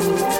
La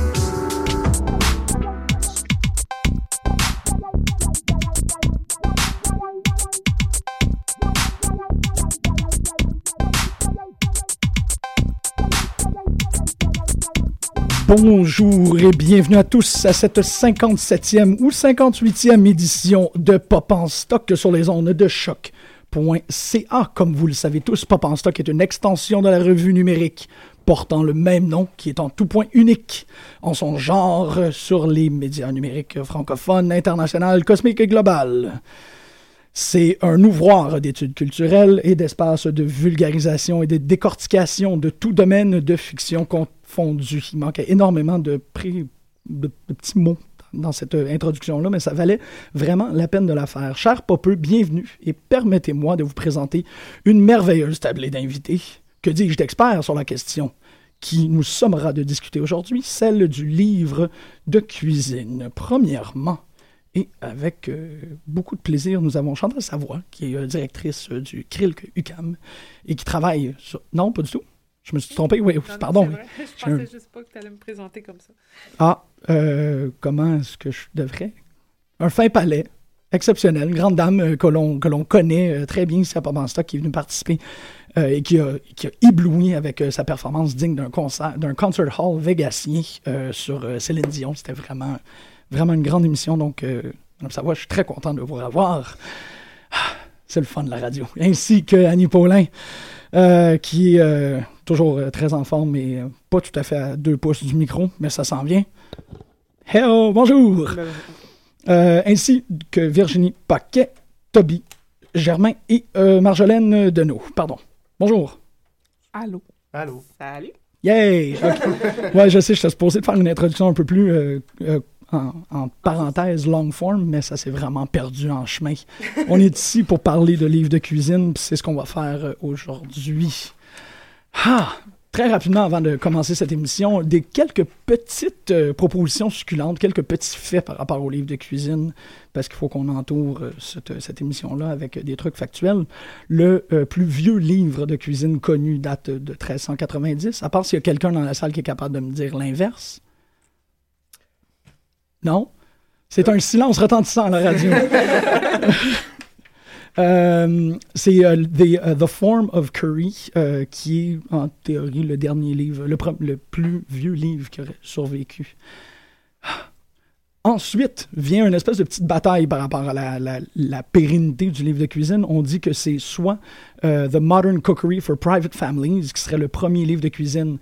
Bonjour et bienvenue à tous à cette 57e ou 58e édition de Pop en stock sur les ondes de choc.ca. Comme vous le savez tous, Pop en stock est une extension de la revue numérique portant le même nom, qui est en tout point unique en son genre sur les médias numériques francophones, internationaux, cosmiques et global. C'est un ouvroir d'études culturelles et d'espaces de vulgarisation et de décortication de tout domaine de fiction confondu. Il manquait énormément de, petits mots dans cette introduction-là, mais ça valait vraiment la peine de la faire. Cher Popeux, bienvenue et permettez-moi de vous présenter une merveilleuse tablée d'invités, que dis-je d'experts sur la question, qui nous sommera de discuter aujourd'hui, celle du livre de cuisine. Premièrement, et avec euh, beaucoup de plaisir, nous avons Chantal Savoie, qui est euh, directrice euh, du CRILC UCAM et qui travaille sur... Non, pas du tout. Je me suis trompé, oui, Non, pardon. Je pensais juste pas que tu allais me présenter comme ça. Ah, comment est-ce que je devrais? Un fin palais, exceptionnel, une grande dame que l'on que l'on connaît très bien ici à qui est venue participer et qui a, qui a ébloui avec sa performance digne d'un concert, d'un concert hall végasien euh, sur Céline Dion. C'était vraiment, vraiment une grande émission. Donc, euh, Madame Savoie, je suis très content de vous revoir. Ah, C'est le fun de la radio. Ainsi que Annie Paulin, euh, qui est euh, toujours euh, très en forme et euh, pas tout à fait à deux pouces du micro, mais ça s'en vient. Hello, bonjour! Euh, ainsi que Virginie Paquet, Toby, Germain et euh, Marjolaine Deneau. Pardon. Bonjour. Allô. Allô. Salut. Yay! Ouais, je sais, je suis supposé de faire une introduction un peu plus euh, euh, en, en parenthèse long form, mais ça s'est vraiment perdu en chemin. On est ici pour parler de livres de cuisine, c'est ce qu'on va faire euh, aujourd'hui. Ah! Très rapidement, avant de commencer cette émission, des quelques petites euh, propositions succulentes, quelques petits faits par rapport aux livres de cuisine, parce qu'il faut qu'on entoure euh, cette, émission-là avec des trucs factuels. Le plus vieux livre de cuisine connu date de 1390, à part s'il y a quelqu'un dans la salle qui est capable de me dire l'inverse. Non? C'est un silence retentissant à la radio. Euh, c'est euh, the, euh, The Form of Curry, euh, qui est en théorie le dernier livre, le, plus vieux livre qui aurait survécu. Ensuite vient une espèce de petite bataille par rapport à la, la- la pérennité du livre de cuisine. On dit que c'est soit The Modern Cookery for Private Families, qui serait le premier livre de cuisine,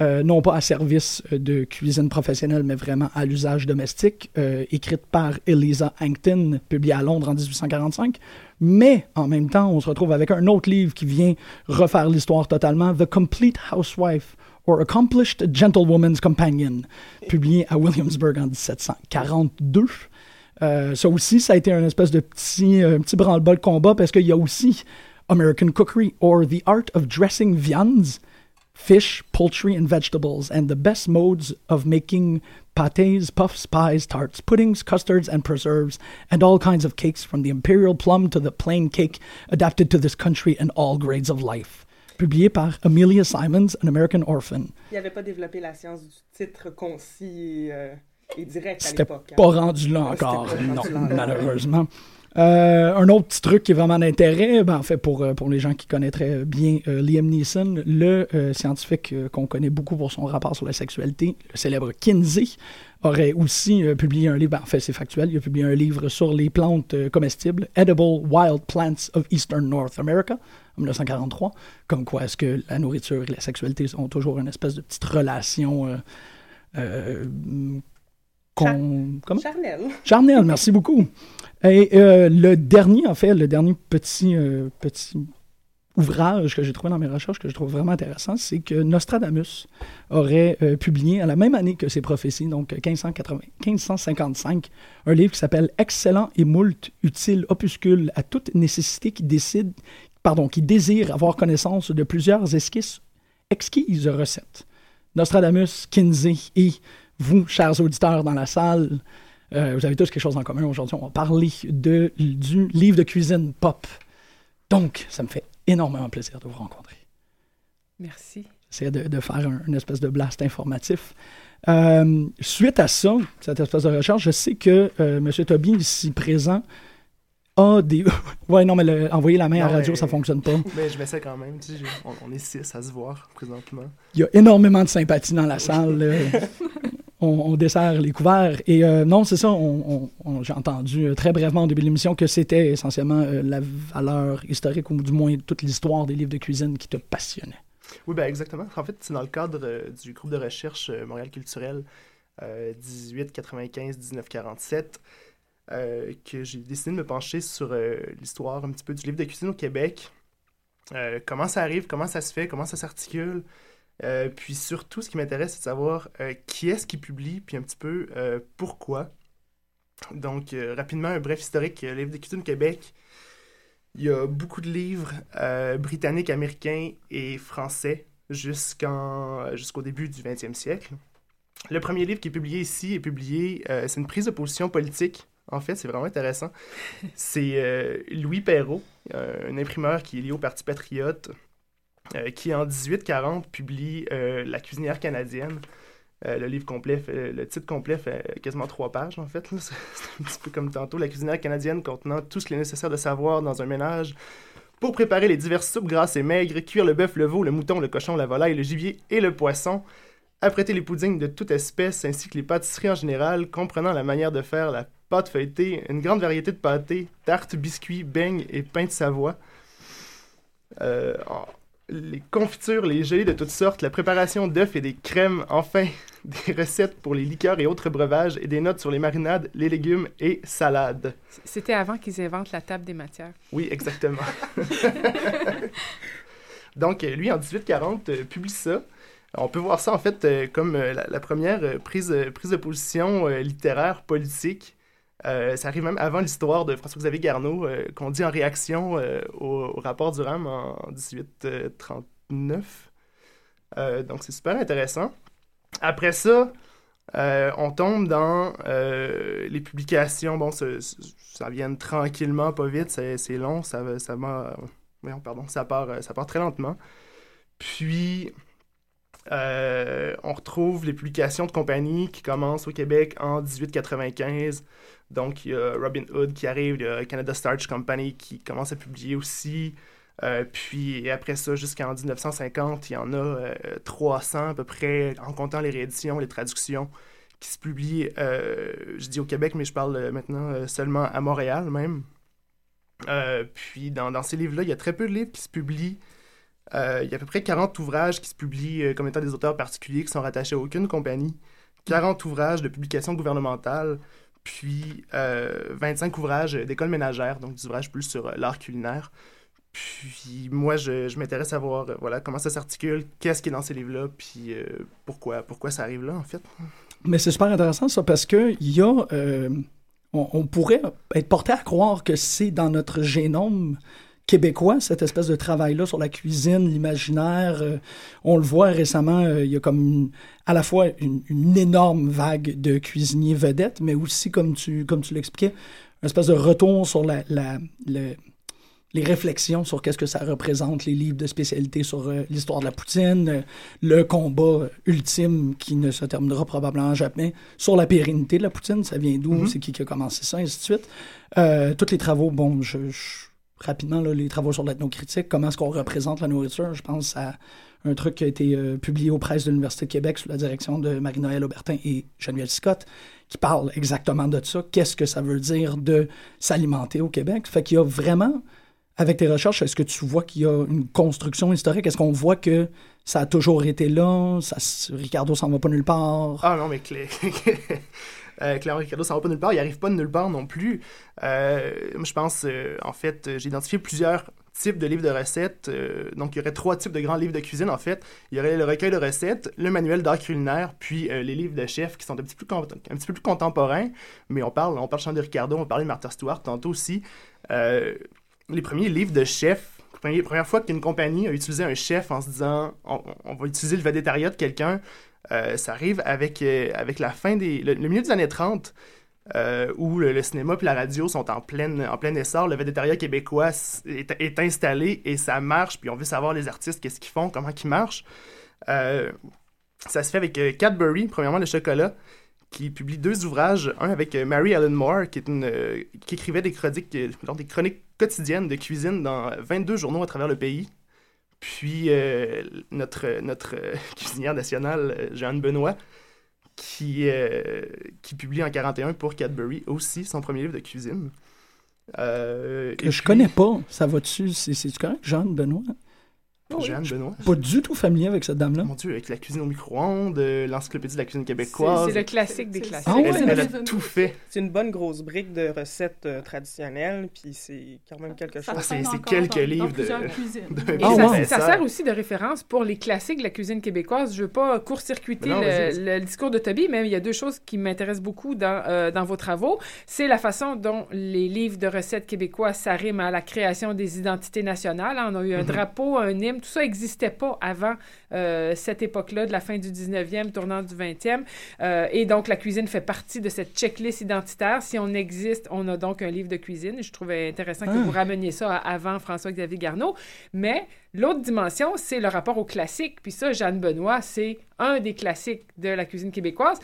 euh, non pas à service euh, de cuisine professionnelle, mais vraiment à l'usage domestique, euh, écrite par Eliza Hankton, publiée à Londres en 1845. Mais en même temps, on se retrouve avec un autre livre qui vient refaire l'histoire totalement, The Complete Housewife or Accomplished Gentlewoman's Companion, publié à Williamsburg en 1742. Euh, ça aussi, ça a été un espèce de petit, petit branle-bas combat parce qu'il y a aussi American Cookery or The Art of Dressing Viands, Fish, Poultry and Vegetables, and the best modes of making pâtés, puffs, pies, tarts, puddings, custards, and preserves, and all kinds of cakes from the imperial plum to the plain cake adapted to this country and all grades of life. Publié par Amelia Simons, an American orphan. Il n'avait pas développé la science du titre concis et, euh, et direct à C'était l'époque. hein. pas rendu là encore, non, malheureusement. Euh, un autre petit truc qui est vraiment d'intérêt, ben, en fait, pour, euh, pour les gens qui connaîtraient bien euh, Liam Neeson, le scientifique qu'on connaît beaucoup pour son rapport sur la sexualité, le célèbre Kinsey, aurait aussi publié un livre, ben, en fait, c'est factuel, il a publié un livre sur les plantes comestibles, Edible Wild Plants of Eastern North America, en 1943, comme quoi est-ce que la nourriture et la sexualité ont toujours une espèce de petite relation qu'on- comment? Charnel. Charnel, merci beaucoup. Et euh, le dernier, en fait, le dernier petit, euh, petit ouvrage que j'ai trouvé dans mes recherches, que je trouve vraiment intéressant, c'est que Nostradamus aurait euh, publié à la même année que ses prophéties, donc 1580 1555, un livre qui s'appelle Excellent et moult utile opuscule à toute nécessité qui décide, pardon, qui désire avoir connaissance de plusieurs esquisses, exquises recettes. Nostradamus, Kinsey et vous, chers auditeurs dans la salle, euh, vous avez tous quelque chose en commun aujourd'hui. On va parler de, du livre de cuisine pop. Donc, ça me fait énormément plaisir de vous rencontrer. Merci. J'essaie de, de faire un- une espèce de blast informatif. Euh, suite à ça, cette espèce de recherche, je sais que euh, M. Toby, ici présent, a des. ouais, non, mais le- envoyer la main à la radio, mais- ça fonctionne pas. Mais je m'essaie quand même. Tu sais, j'ai- on, on est six à se voir présentement. Il y a énormément de sympathie dans la salle. on, on dessert les couverts. Et euh, non, c'est ça, j'ai entendu euh, très brièvement au début de l'émission que c'était essentiellement euh, la valeur historique, ou du moins toute l'histoire des livres de cuisine qui te passionnait. Oui, ben exactement. En fait, c'est dans le cadre du groupe de recherche Montréal culturel euh, 1895-1947 euh, que j'ai décidé de me pencher sur l'histoire un petit peu du livre de cuisine au Québec. Comment ça arrive, comment ça se fait, comment ça s'articule. Euh, puis surtout, ce qui m'intéresse, c'est de savoir euh, qui est-ce qui publie, puis un petit peu euh, pourquoi. Donc, rapidement, un bref historique, livre de cuisine au Québec. Il y a beaucoup de livres britanniques, américains et français jusqu'en, jusqu'au début du 20e siècle. Le premier livre qui est publié ici est publié, c'est une prise de position politique. En fait, c'est vraiment intéressant. C'est Louis Perrault, un imprimeur qui est lié au Parti patriote, qui en 1840 publie euh, La cuisinière canadienne. Euh, le livre complet, le titre complet fait quasiment trois pages en fait. C'est un petit peu comme tantôt. La cuisinière canadienne contenant tout ce qu'il est nécessaire de savoir dans un ménage pour préparer les diverses soupes grasses et maigres, cuire le bœuf, le veau, le mouton, le cochon, la volaille, le gibier et le poisson, apprêter les puddings de toute espèce ainsi que les pâtisseries en général, comprenant la manière de faire la pâtes feuilletées, une grande variété de pâtés, tartes, biscuits, beignes et pain de Savoie. Euh, les confitures, les gelées de toutes sortes, la préparation d'œufs et des crèmes, enfin, des recettes pour les liqueurs et autres breuvages et des notes sur les marinades, les légumes et salades. C'était avant qu'ils inventent la table des matières. Oui, exactement. Donc, lui, en 1840, euh, publie ça. On peut voir ça, en fait, euh, comme euh, la, la première prise, prise de position littéraire, politique. Euh, ça arrive même avant l'histoire de François-Xavier Garneau, euh, qu'on dit en réaction euh, au, au rapport du RAM en 1839. Euh, donc, c'est super intéressant. Après ça, on tombe dans les publications. Bon, ça, vient tranquillement, pas vite, c'est long, ça, ça, pardon, ça, part, ça part très lentement. Puis, on retrouve les publications de compagnie qui commencent au Québec en 1895. Donc, il y a Robin Hood qui arrive, il y a Canada Starch Company qui commence à publier aussi. Euh, puis après ça, jusqu'en 1950, il y en a euh, 300 à peu près, en comptant les rééditions, les traductions, qui se publient, euh, je dis au Québec, mais je parle euh, maintenant euh, seulement à Montréal même. Euh, puis dans, dans ces livres-là, il y a très peu de livres qui se publient. Euh, il y a à peu près 40 ouvrages qui se publient euh, comme étant des auteurs particuliers qui sont rattachés à aucune compagnie. 40 ouvrages de publications gouvernementales, puis euh, 25 ouvrages d'écoles ménagères, donc des ouvrages plus sur euh, l'art culinaire. Puis moi, je, m'intéresse à voir euh, voilà, comment ça s'articule, qu'est-ce qui est dans ces livres-là, puis euh, pourquoi, pourquoi ça arrive là, en fait. Mais c'est super intéressant ça parce que il y a, on pourrait être porté à croire que c'est dans notre génome québécois cette espèce de travail là sur la cuisine, l'imaginaire. euh, on le voit récemment, euh, il y a comme une- à la fois une, une énorme vague de cuisiniers vedettes, mais aussi comme tu comme tu l'expliquais, une espèce de retour sur la, la- le- les réflexions sur qu'est-ce que ça représente, les livres de spécialité sur euh, l'histoire de la poutine, le combat ultime qui ne se terminera probablement jamais sur la pérennité de la poutine, ça vient d'où, Mhm. c'est qui qui a commencé ça, ainsi de suite. Euh, tous les travaux, bon, je, je- rapidement, les travaux sur l'ethnocritique, comment est-ce qu'on représente la nourriture, je pense à un truc qui a été euh, publié aux presses de l'Université de Québec sous la direction de Marie-Noël Aubertin et Geneviève Scott, qui parle exactement de ça. Qu'est-ce que ça veut dire de s'alimenter au Québec? Fait qu'il y a vraiment, avec tes recherches, est-ce que tu vois qu'il y a une construction historique? Est-ce qu'on voit que ça a toujours été là? Ricardo s'en va pas nulle part? Ah non, mais clé... euh, clairement, Ricardo, ça va pas nulle part. Il arrive pas de nulle part non plus. Euh, je pense, euh, en fait, j'ai identifié plusieurs types de livres de recettes. Donc, il y aurait trois types de grands livres de cuisine, en fait. Il y aurait le recueil de recettes, le manuel d'art culinaire, puis les livres de chefs qui sont un petit, petit peu plus contemporains. Mais on parle, on parle de Ricardo, on parlait de Martha Stewart tantôt aussi. Les premiers livres de chefs, première, fois qu'une compagnie a utilisé un chef en se disant on, va utiliser le végétariat de quelqu'un, ça arrive avec, euh, avec la fin des. le, milieu des années 30. euh, où le, cinéma et la radio sont en plein, en plein essor, le végétariat québécois est, installé et ça marche, puis on veut savoir les artistes, qu'est-ce qu'ils font, comment ils marchent. Euh, ça se fait avec euh, Cadbury, premièrement le chocolat, qui publie deux ouvrages, un avec euh, Mary Ellen Moore, qui, euh, écrivait des chroniques, euh, des chroniques quotidiennes de cuisine dans 22 journaux à travers le pays. Puis euh, notre, notre euh, cuisinière nationale, euh, Jeanne Benoît, qui, euh, qui publie en 41 pour Cadbury aussi son premier livre de cuisine. Que je puis- connais pas. Ça va-tu? C'est- C'est-tu correct, Jeanne Benoît? Jeanne Benoît. Pas du tout familier avec cette dame-là. Mon Dieu, avec la cuisine au micro-ondes, euh, l'encyclopédie de la cuisine québécoise. C'est le classique des classiques. Ah ouais? Elle, elle a tout fait. C'est une bonne grosse brique de recettes euh, traditionnelles, puis c'est quand même quelque chose. Ah, c'est quelques livres de. de Et Ah, ça, sert aussi de référence pour les classiques de la cuisine québécoise. Je veux pas court-circuiter le, discours de Toby, mais il y a deux choses qui m'intéressent beaucoup dans, euh, dans vos travaux. C'est la façon dont les livres de recettes québécois s'arriment à la création des identités nationales. On a eu un Mhm. drapeau, un hymne, tout ça n'existait pas avant euh, cette époque-là, de la fin du 19e, tournant du 20e. Euh, et donc, la cuisine fait partie de cette checklist identitaire. Si on existe, on a donc un livre de cuisine. Je trouvais intéressant que Ah. vous rameniez ça à avant François-Xavier Garneau. Mais l'autre dimension, c'est le rapport au classique. Puis ça, Jeanne Benoît, c'est un des classiques de la cuisine québécoise.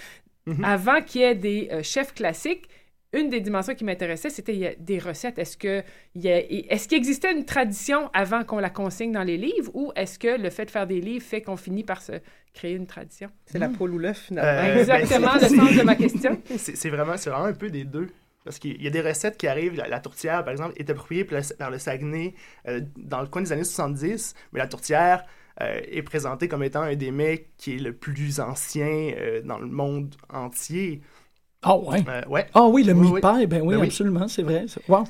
Mhm. Avant qu'il y ait des euh, chefs classiques, une des dimensions qui m'intéressait, c'était des recettes. Est-ce que il y a- est-ce qu'il existait une tradition avant qu'on la consigne dans les livres ou est-ce que le fait de faire des livres fait qu'on finit par se créer une tradition? C'est la poule ou l'œuf, finalement. Euh, Exactement ben, le sens de ma question. C'est vraiment, c'est vraiment un peu des deux. Parce qu'il y a des recettes qui arrivent, la, la tourtière, par exemple, est appropriée par le, par le Saguenay euh, dans le coin des années 70, mais la tourtière euh, est présentée comme étant un des mets qui est le plus ancien euh, dans le monde entier. Ah ouais? Euh, ouais. Ah oui, le Oui, pie, ben oui, Ben oui. absolument, c'est vrai. Wow.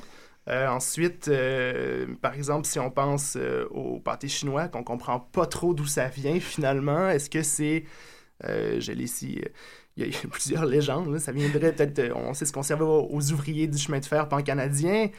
Euh, ensuite, euh, par exemple, si on pense euh, au pâté chinois, qu'on comprend pas trop d'où ça vient finalement, est-ce que c'est, euh, je l'ai ici, il y, y a plusieurs légendes, là. ça viendrait peut-être, on sait ce qu'on servait aux, aux ouvriers du chemin de fer pan-canadien,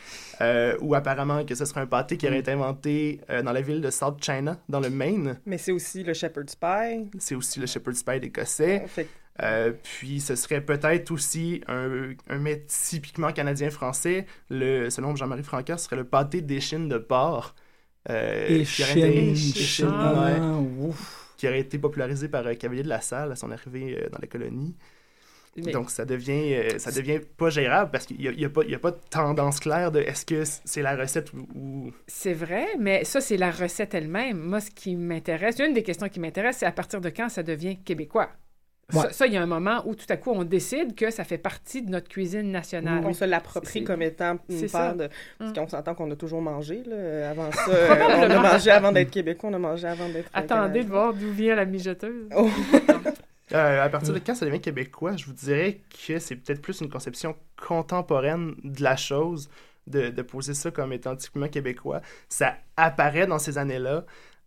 euh, ou apparemment que ce serait un pâté qui aurait été inventé euh, dans la ville de South China, dans le Maine. Mais c'est aussi le shepherd's pie. C'est aussi le shepherd's pie écossais. Fait que- Euh, puis ce serait peut-être aussi un, un mets typiquement canadien-français. Le, selon Jean-Marie Francaire, ce serait le pâté d'échine de porc. euh, Et qui aurait été- Échine, échine, ah, ouais, ouf. qui aurait été popularisé par euh, Cavalier de la Salle à son arrivée euh, dans la colonie. Mais- Donc ça devient, euh, ça devient pas gérable parce qu'il n'y a, y a pas il y a pas de tendance claire de est-ce que c'est la recette ou- C'est vrai, mais ça, c'est la recette elle-même. Moi, ce qui m'intéresse, une des questions qui m'intéresse, c'est à partir de quand ça devient québécois? Ouais. Ça, il y a un moment où tout à coup, on décide que ça fait partie de notre cuisine nationale. On se l'approprie comme étant une part ça. de... Parce Hum. qu'on s'entend qu'on a toujours mangé, là. Avant ça, euh, on a mangé avant d'être québécois, on a mangé avant d'être... Attendez de voir d'où vient la mijoteuse. Oh. Euh, à partir de quand ça devient québécois, je vous dirais que c'est peut-être plus une conception contemporaine de la chose, de, de poser ça comme étant typiquement québécois. Ça apparaît dans ces années-là.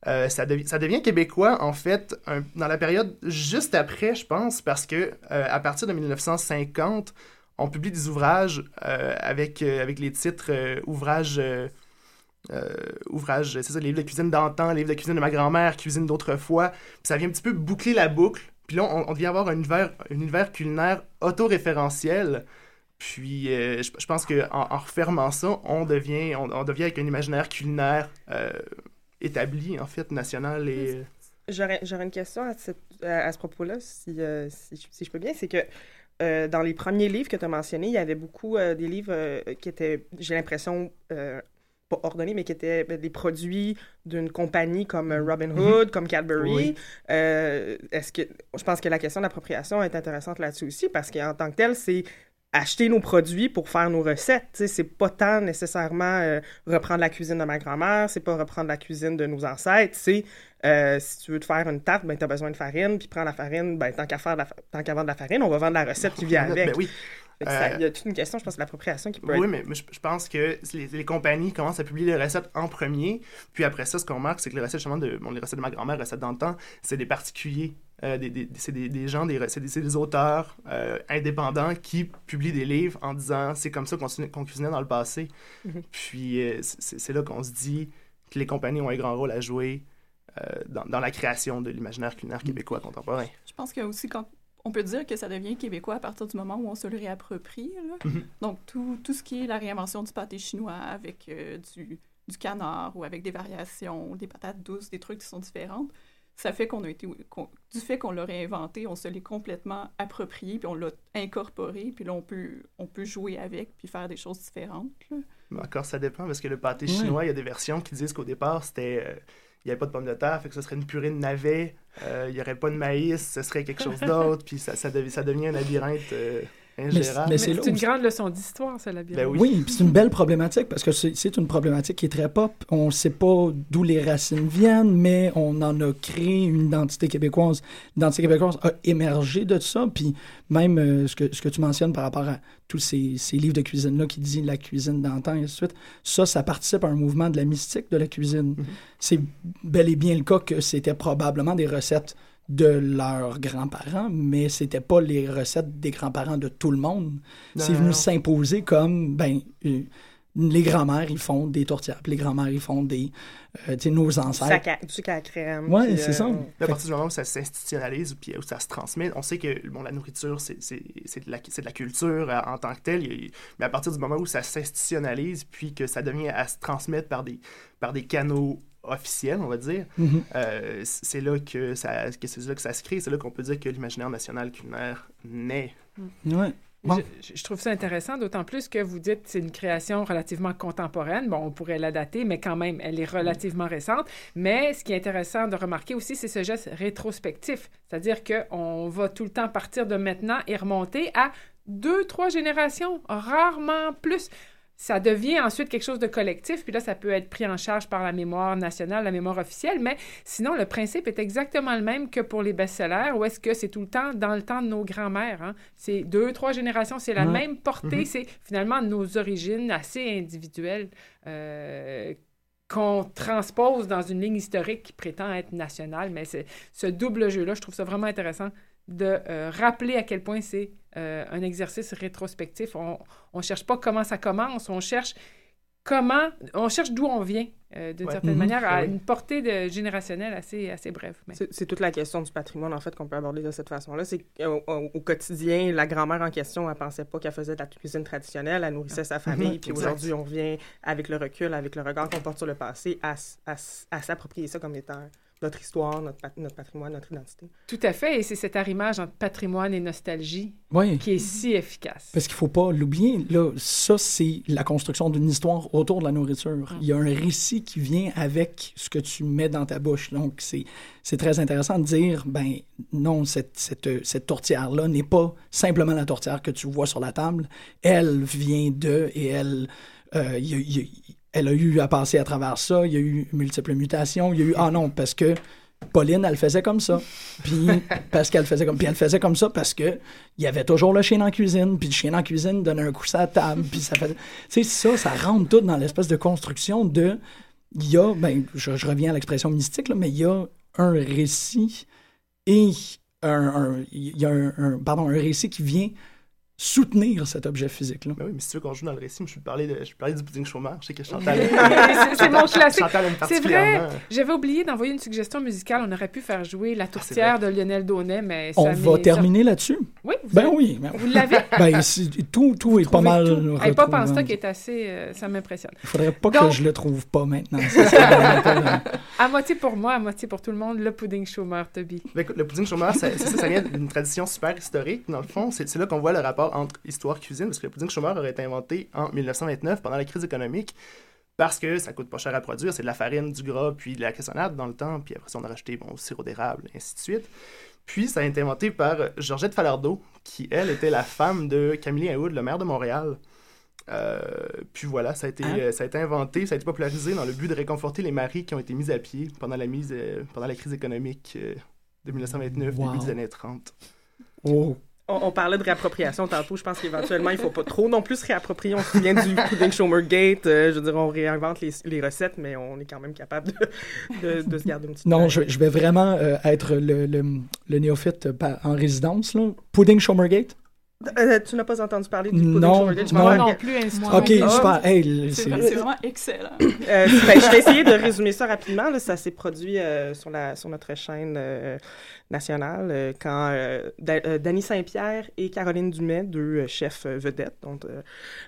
Euh, ça, devi- ça devient québécois, en fait, dans la période juste après, je pense, parce que euh, à partir de 1950, on publie des ouvrages euh, avec, avec les titres ouvrages. ouvrages, c'est ça, livres de cuisine d'antan, livres de cuisine de ma grand-mère, cuisine d'autrefois. Ça vient un petit peu boucler la boucle. Puis là, on, on devient avoir un univers, un univers culinaire autoréférentiel. Puis je, pense qu'en en, refermant ça, on devient, on, devient avec un imaginaire culinaire établi, en fait, national et... J'aurais une question à, cette- à- à ce propos-là, si, euh, si, je- si je peux bien. C'est que euh, dans les premiers livres que tu as mentionnés, il y avait beaucoup euh, des livres qui étaient, j'ai l'impression, pas ordonnés, mais qui étaient ben, des produits d'une compagnie comme euh, Robin Hood, comme Cadbury. Oui. Est-ce que je pense que la question d'appropriation est intéressante là-dessus aussi parce qu'en tant que tel, c'est acheter nos produits pour faire nos recettes. Tu c'est pas tant nécessairement euh, reprendre la cuisine de ma grand-mère, c'est pas reprendre la cuisine de nos ancêtres, c'est euh, si tu veux te faire une tarte, ben t'as besoin de farine, puis prends la farine, ben tant qu'à faire de la fa- tant qu'à vendre de la farine, on va vendre la recette qui vient avec. Ben oui. Fait que ça- Euh, Il y a toute une question, je pense, de l'appropriation qui peut Oui, être... mais, mais je, je pense que les, les compagnies commencent à publier les recettes en premier. Puis après ça, ce qu'on remarque, c'est que les recettes, justement, de, bon, les recettes de ma grand-mère, recettes dans le temps, c'est des particuliers. Euh, des, des- c'est des, des gens, des, c'est des, auteurs euh, indépendants qui publient des livres en disant c'est comme ça qu'on cuisinait- qu'on cuisinait dans le passé. Mhm. Puis euh, c'est c'est là qu'on se dit que les compagnies ont un grand rôle à jouer dans, dans la création de l'imaginaire culinaire québécois contemporain. Je pense que aussi quand on peut dire que ça devient québécois à partir du moment où on se le réapproprie. là. Mhm. Donc tout, tout ce qui est la réinvention du pâté chinois avec du, du canard ou avec des variations, des patates douces, des trucs qui sont différentes, ça fait qu'on a été du fait qu'on l'a réinventé, on se l'est complètement approprié puis on l'a incorporé puis là on peut on peut jouer avec puis faire des choses différentes. là. Mais encore, ça dépend, parce que le pâté chinois, il y a des versions qui disent qu'au départ, c'était. euh, il n'y avait pas de pommes de terre, fait que ce serait une purée de navets, euh, il n'y aurait pas de maïs, ce serait quelque chose d'autre, puis ça, ça, ça devient un labyrinthe euh, ingérable. mais c'est une grande leçon d'histoire, ça, la Ben Oui, puis c'est une belle problématique parce que c'est une problématique qui est très pop. On ne sait pas d'où les racines viennent, mais on en a créé une identité québécoise. L'identité québécoise a émergé de ça, puis même euh, ce, que, ce que tu mentionnes par rapport à tous ces, ces livres de cuisine-là qui disent la cuisine d'antan et ainsi de suite, ça, ça participe à un mouvement de la mystique de la cuisine. C'est bel et bien le cas que c'était probablement des recettes de leurs grands-parents, mais c'était pas les recettes des grands-parents de tout le monde. C'est venu s'imposer comme, ben, euh, les grands-mères, ils font des tourtières, puis les grands-mères, ils font des, euh, tu sais, nos ancêtres. du sucre à la crème. Ouais, puis, c'est euh, ça. À partir du moment où ça s'institutionnalise, puis où ça se transmet, on sait que bon, la nourriture, c'est c'est- c'est de, la- c'est de la culture euh, en tant que telle, mais à partir du moment où ça s'institutionnalise, puis que ça devient à se transmettre par des, par des canaux officiels, on va dire, Mhm. euh, c'est là que ça, que c'est là que ça se crée, c'est là qu'on peut dire que l'imaginaire national culinaire naît. Ouais. Bon. Je, je trouve ça intéressant, d'autant plus que vous dites que c'est une création relativement contemporaine. Bon, on pourrait la dater, mais quand même, elle est relativement récente. Mais ce qui est intéressant de remarquer aussi, c'est ce geste rétrospectif. C'est-à-dire qu'on va tout le temps partir de maintenant et remonter à deux, trois générations, rarement plus. Ça devient ensuite quelque chose de collectif, puis là, ça peut être pris en charge par la mémoire nationale, la mémoire officielle, mais sinon, le principe est exactement le même que pour les best-sellers, où est-ce que c'est tout le temps dans le temps de nos grands-mères. Hein? C'est deux, trois générations, c'est la même portée, Mhm. c'est finalement nos origines assez individuelles euh, qu'on transpose dans une ligne historique qui prétend être nationale, mais c'est ce double jeu-là, je trouve ça vraiment intéressant de euh, rappeler à quel point c'est euh, un exercice rétrospectif. On ne cherche pas comment ça commence, on cherche comment, on cherche d'où on vient, euh, d'une Ouais. certaine Mhm. manière, à Ouais. une portée de, générationnelle assez, assez brève. Mais- C'est toute la question du patrimoine, en fait, qu'on peut aborder de cette façon-là. C'est au- au quotidien, la grand-mère en question, elle pensait pas qu'elle faisait de la cuisine traditionnelle, elle nourrissait sa famille, Mhm, puis aujourd'hui, on vient, avec le recul, avec le regard qu'on porte sur le passé, à, à à s'approprier ça comme étant notre histoire, notre, pat- notre patrimoine, notre identité. Tout à fait, et c'est cet arrimage entre patrimoine et nostalgie Oui. qui est si efficace. Parce qu'il faut pas l'oublier, là, ça, c'est la construction d'une histoire autour de la nourriture. Il y a un récit qui vient avec ce que tu mets dans ta bouche. Donc, c'est, c'est très intéressant de dire, ben non, cette, cette, cette tourtière-là n'est pas simplement la tourtière que tu vois sur la table. Elle vient de, et elle, euh, y y elle a eu à passer à travers ça, il y a eu multiples mutations, il y a eu, ah non, parce que Pauline, elle faisait comme ça. Puis parce qu'elle faisait comme puis elle faisait comme ça parce que il y avait toujours le chien en cuisine, puis le chien en cuisine donnait un coup à la table, puis ça faisait tu sais ça ça rentre tout dans l'espèce de construction de il y a ben je, je reviens à l'expression mystique là, mais il y a un récit et un, un- il y a un, un- pardon un récit qui vient soutenir cet objet physique là. Ben oui, mais si tu veux qu'on joue dans le récit, je peux parler, de, je peux parler du pudding chômeur. Je sais que Chantal. c'est c'est mon classique. C'est vrai. J'avais oublié d'envoyer une suggestion musicale. On aurait pu faire jouer La tourtière de Lionel Daunet, mais ça On va terminer là-dessus? Oui, vous Ben avez- oui. ben- Vous l'avez? Ben, c'est- tout, tout est pas mal. Hey, Pop en stock est assez. euh, ça m'impressionne. Il faudrait pas Donc- que je le trouve pas maintenant. Pas, À moitié pour moi, à moitié pour tout le monde, le pudding chômeur, Toby. Ben, écoute, le pudding chômeur, ça, c'est ça, ça vient d'une tradition super historique. Dans le fond, c'est là qu'on voit le rapport entre histoire et cuisine, parce que le pudding chômeur aurait été inventé en 1929 pendant la crise économique, parce que ça coûte pas cher à produire, c'est de la farine, du gras, puis de la cassonade dans le temps, puis après ça, on a rajouté bon, au sirop d'érable, et ainsi de suite. Puis ça a été inventé par Georgette Falardeau, qui, elle, était la femme de Camille Aoud, le maire de Montréal. Euh, puis voilà, ça a, été, Hein? ça a été inventé, ça a été popularisé dans le but de réconforter les maris qui ont été mis à pied pendant la, mise, euh, pendant la crise économique euh, de 1929, Wow. début des années 30. Oh. On, on parlait de réappropriation tantôt. Je pense qu'éventuellement, il faut pas trop non plus se réapproprier. On se souvient du pudding Shomer Gate. euh, je veux dire, on réinvente les, les recettes, mais on est quand même capable de, de, de se garder une petite. Non, je, je vais vraiment euh, être le, le, le néophyte en résidence. Là. Pudding Shomergate? Euh, tu n'as pas entendu parler du pudding Non, Shomer Gate? Je non. Non plus, Ok, super. Hey, le- C'est c'est- vrai- c'est vraiment excellent. Euh, ben, je vais essayer de résumer ça rapidement. là. Ça s'est produit euh, sur, la, sur notre chaîne euh, nationale euh, quand euh, Da- euh, Danny Saint-Pierre et Caroline Dumais, deux euh, chefs euh, vedettes, donc, euh,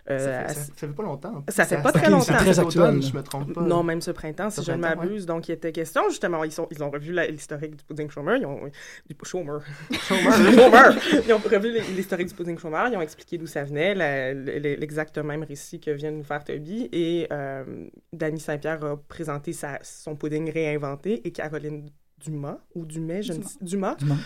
euh, Ça fait- à- ça fait pas longtemps. Ça fait pas très c'est longtemps. très Cet actuel. je me trompe pas. Non, même ce printemps, si Ce je ne m'abuse. Donc, il était question, justement, ils, sont, ils ont revu l'historique du pudding chômeur. Ils ont, du chômeur. Chômeur. Ils ont revu l'historique du pudding chômeur. Ils ont expliqué d'où ça venait, l'exact même récit que vient de nous faire Toby. Et euh, Saint-Pierre a présenté sa, son pudding réinventé et Caroline Dumas, ou Dumais, je ne sais Dumas, Dumas.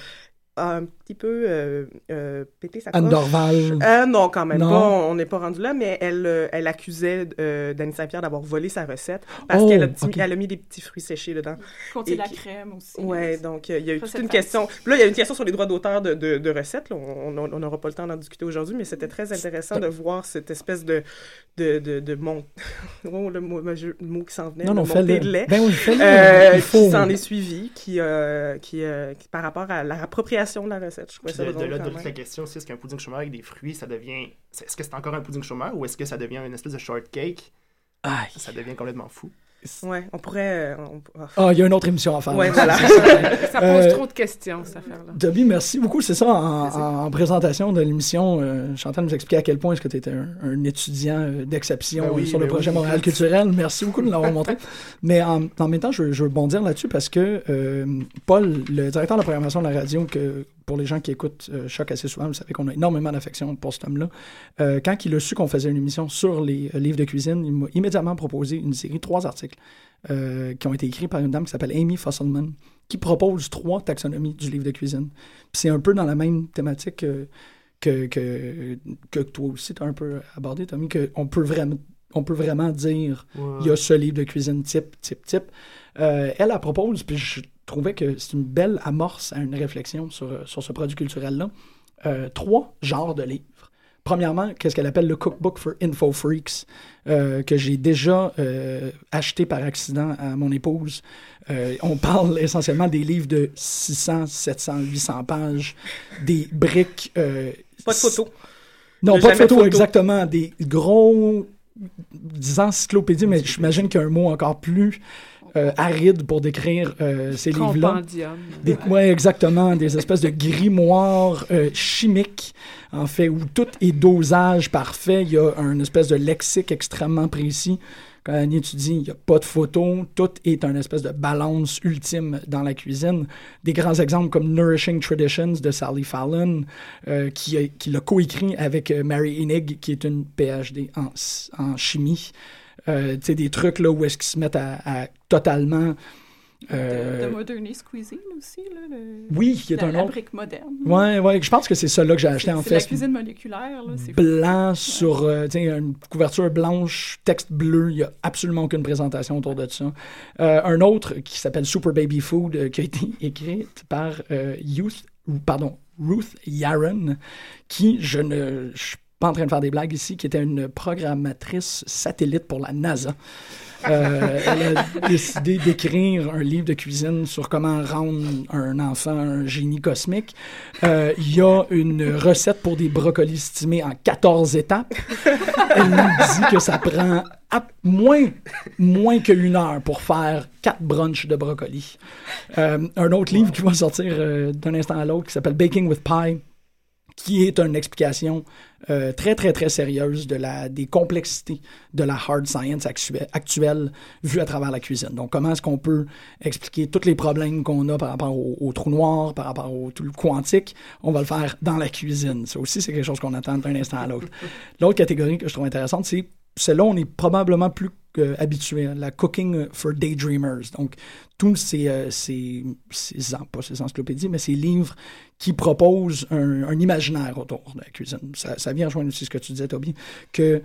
A un petit peu euh, euh, pété sa Anne coche. Dorval. Euh, non, quand même Non. pas. On n'est pas rendu là, mais elle, euh, elle accusait euh, Danny Saint-Pierre d'avoir volé sa recette parce Oh, qu'elle a, mis des petits fruits séchés dedans. De la qui- crème aussi. Ouais, donc euh, il y a eu toute une question. Là, il y a une question sur les droits d'auteur de, de, de recettes. là. On n'aura pas le temps d'en discuter aujourd'hui, mais c'était très intéressant de voir cette espèce de de de, de mon... oh, le, mot, le qui s'en venait, Non, non, le montée de lait, Ben oui, euh, qui s'en est suivi, qui euh, qui, euh, qui par rapport à la de la recette. Je trouvais Puis ça de, là, quand de toute la question aussi, est-ce qu'un pudding chômeur avec des fruits, ça devient. Est-ce que c'est encore un pudding chômeur ou est-ce que ça devient une espèce de shortcake? Ça devient complètement fou. Ouais, on pourrait. euh, on- oh. Ah, il y a une autre émission à faire. Ouais, là. voilà. Ça. Ça pose Euh, trop de questions, cette affaire-là. Toby, merci beaucoup. C'est ça, en, en- en présentation de l'émission, euh, Chantal nous expliquait à quel point est-ce que tu étais un, un étudiant euh, d'exception Ben oui, sur le ben projet oui. Montréal culturel. Merci beaucoup de nous l'avoir montré. Mais en, en même temps, je, veux- je veux bondir là-dessus parce que euh, Paul, le directeur de la programmation de la radio, que pour les gens qui écoutent euh, Choc assez souvent, vous savez qu'on a énormément d'affection pour cet homme-là. Euh, quand il a su qu'on faisait une émission sur les euh, livres de cuisine, il m'a immédiatement proposé une série, trois articles, euh, qui ont été écrits par une dame qui s'appelle Amy Fosselman, qui propose trois taxonomies du livre de cuisine. C'est un peu dans la même thématique que, que, que, que toi aussi tu as un peu abordé, Tommy, qu'on peut vraiment, on peut vraiment dire il y a ce livre de cuisine type, type, type. Euh, elle, elle propose, puis je trouvais que c'est une belle amorce à une réflexion sur, sur ce produit culturel-là, euh, trois genres de livres. Premièrement, qu'est-ce qu'elle appelle le Cookbook for Info Freaks, euh, que j'ai déjà euh, acheté par accident à mon épouse. Euh, on parle essentiellement des livres de 600, 700, 800 pages, des briques. Pas de photos. Non, pas de photos. exactement. Des gros des encyclopédies, mais j'imagine qu'il y a un mot encore plus euh, aride pour décrire euh, ces livres-là. Des, ouais, exactement. Des espèces de grimoires euh, chimiques, en fait, où tout est dosage parfait. Il y a un espèce de lexique extrêmement précis. Quand Annie étudie, il n'y a pas de photos. Tout est un espèce de balance ultime dans la cuisine. Des grands exemples comme Nourishing Traditions de Sally Fallon, euh, qui, qui l'a coécrit avec Mary Enig, qui est une PhD en, en chimie. Euh, tu sais, des trucs là où est-ce qu'ils se mettent à, à totalement... euh, De Modernist Cuisine aussi, là. le- Oui, qui est la, un la autre. brique moderne. Ouais, ouais, je pense que c'est ça là que j'ai acheté en C'est la fait. cuisine moléculaire, là. c'est fou. Blanc sur euh, tu sais, une couverture blanche, texte bleu, il n'y a absolument aucune présentation autour de ça. Euh, un autre qui s'appelle Super Baby Food, euh, qui a été écrite par euh, Youth, ou, pardon, Ruth Yaron, qui, je ne je pas en train de faire des blagues ici, qui était une programmatrice satellite pour la NASA. Euh, elle a décidé d'écrire un livre de cuisine sur comment rendre un enfant un génie cosmique. Euh, Il y a une recette pour des brocolis stimés en 14 étapes. Elle nous dit que ça prend à moins, moins qu'une heure pour faire quatre brunchs de brocolis. Euh, un autre livre qui va sortir d'un instant à l'autre qui s'appelle Baking with Pie qui est une explication euh, très, très, très sérieuse de la, des complexités de la hard science actu- actuelle vue à travers la cuisine. Donc, comment est-ce qu'on peut expliquer tous les problèmes qu'on a par rapport au, au trou noir, par rapport au tout le quantique, on va le faire dans la cuisine. Ça aussi, c'est quelque chose qu'on attend d'un instant à l'autre. L'autre catégorie que je trouve intéressante, c'est celle-là, on est probablement plus euh, habitué à la cooking for daydreamers. Donc, tous ces, euh, ces, ces pas ces encyclopédies, mais ces livres qui proposent un, imaginaire autour de la cuisine. Ça, vient rejoindre aussi ce que tu disais, Toby, que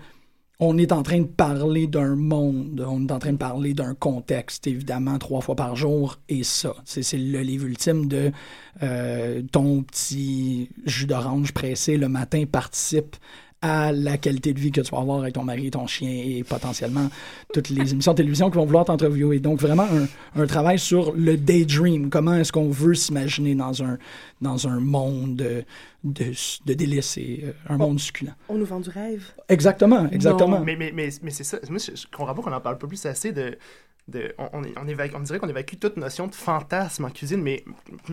on est en train de parler d'un monde, on est en train de parler d'un contexte, évidemment, trois fois par jour, et ça, c'est c'est le livre ultime de euh, ton petit jus d'orange pressé le matin participe à la qualité de vie que tu vas avoir avec ton mari, ton chien et potentiellement toutes les émissions de télévision qui vont vouloir t'interviewer. Donc vraiment un, un travail sur le daydream. Comment est-ce qu'on veut s'imaginer dans un, dans un monde de, de, de délices et euh, un monde succulent? On nous vend du rêve. Exactement, exactement. Mais, mais, mais, mais c'est ça. Moi, je, je comprends pas qu'on en parle pas plus assez de. De on, on, évacue- dirait qu'on évacue toute notion de fantasme en cuisine, mais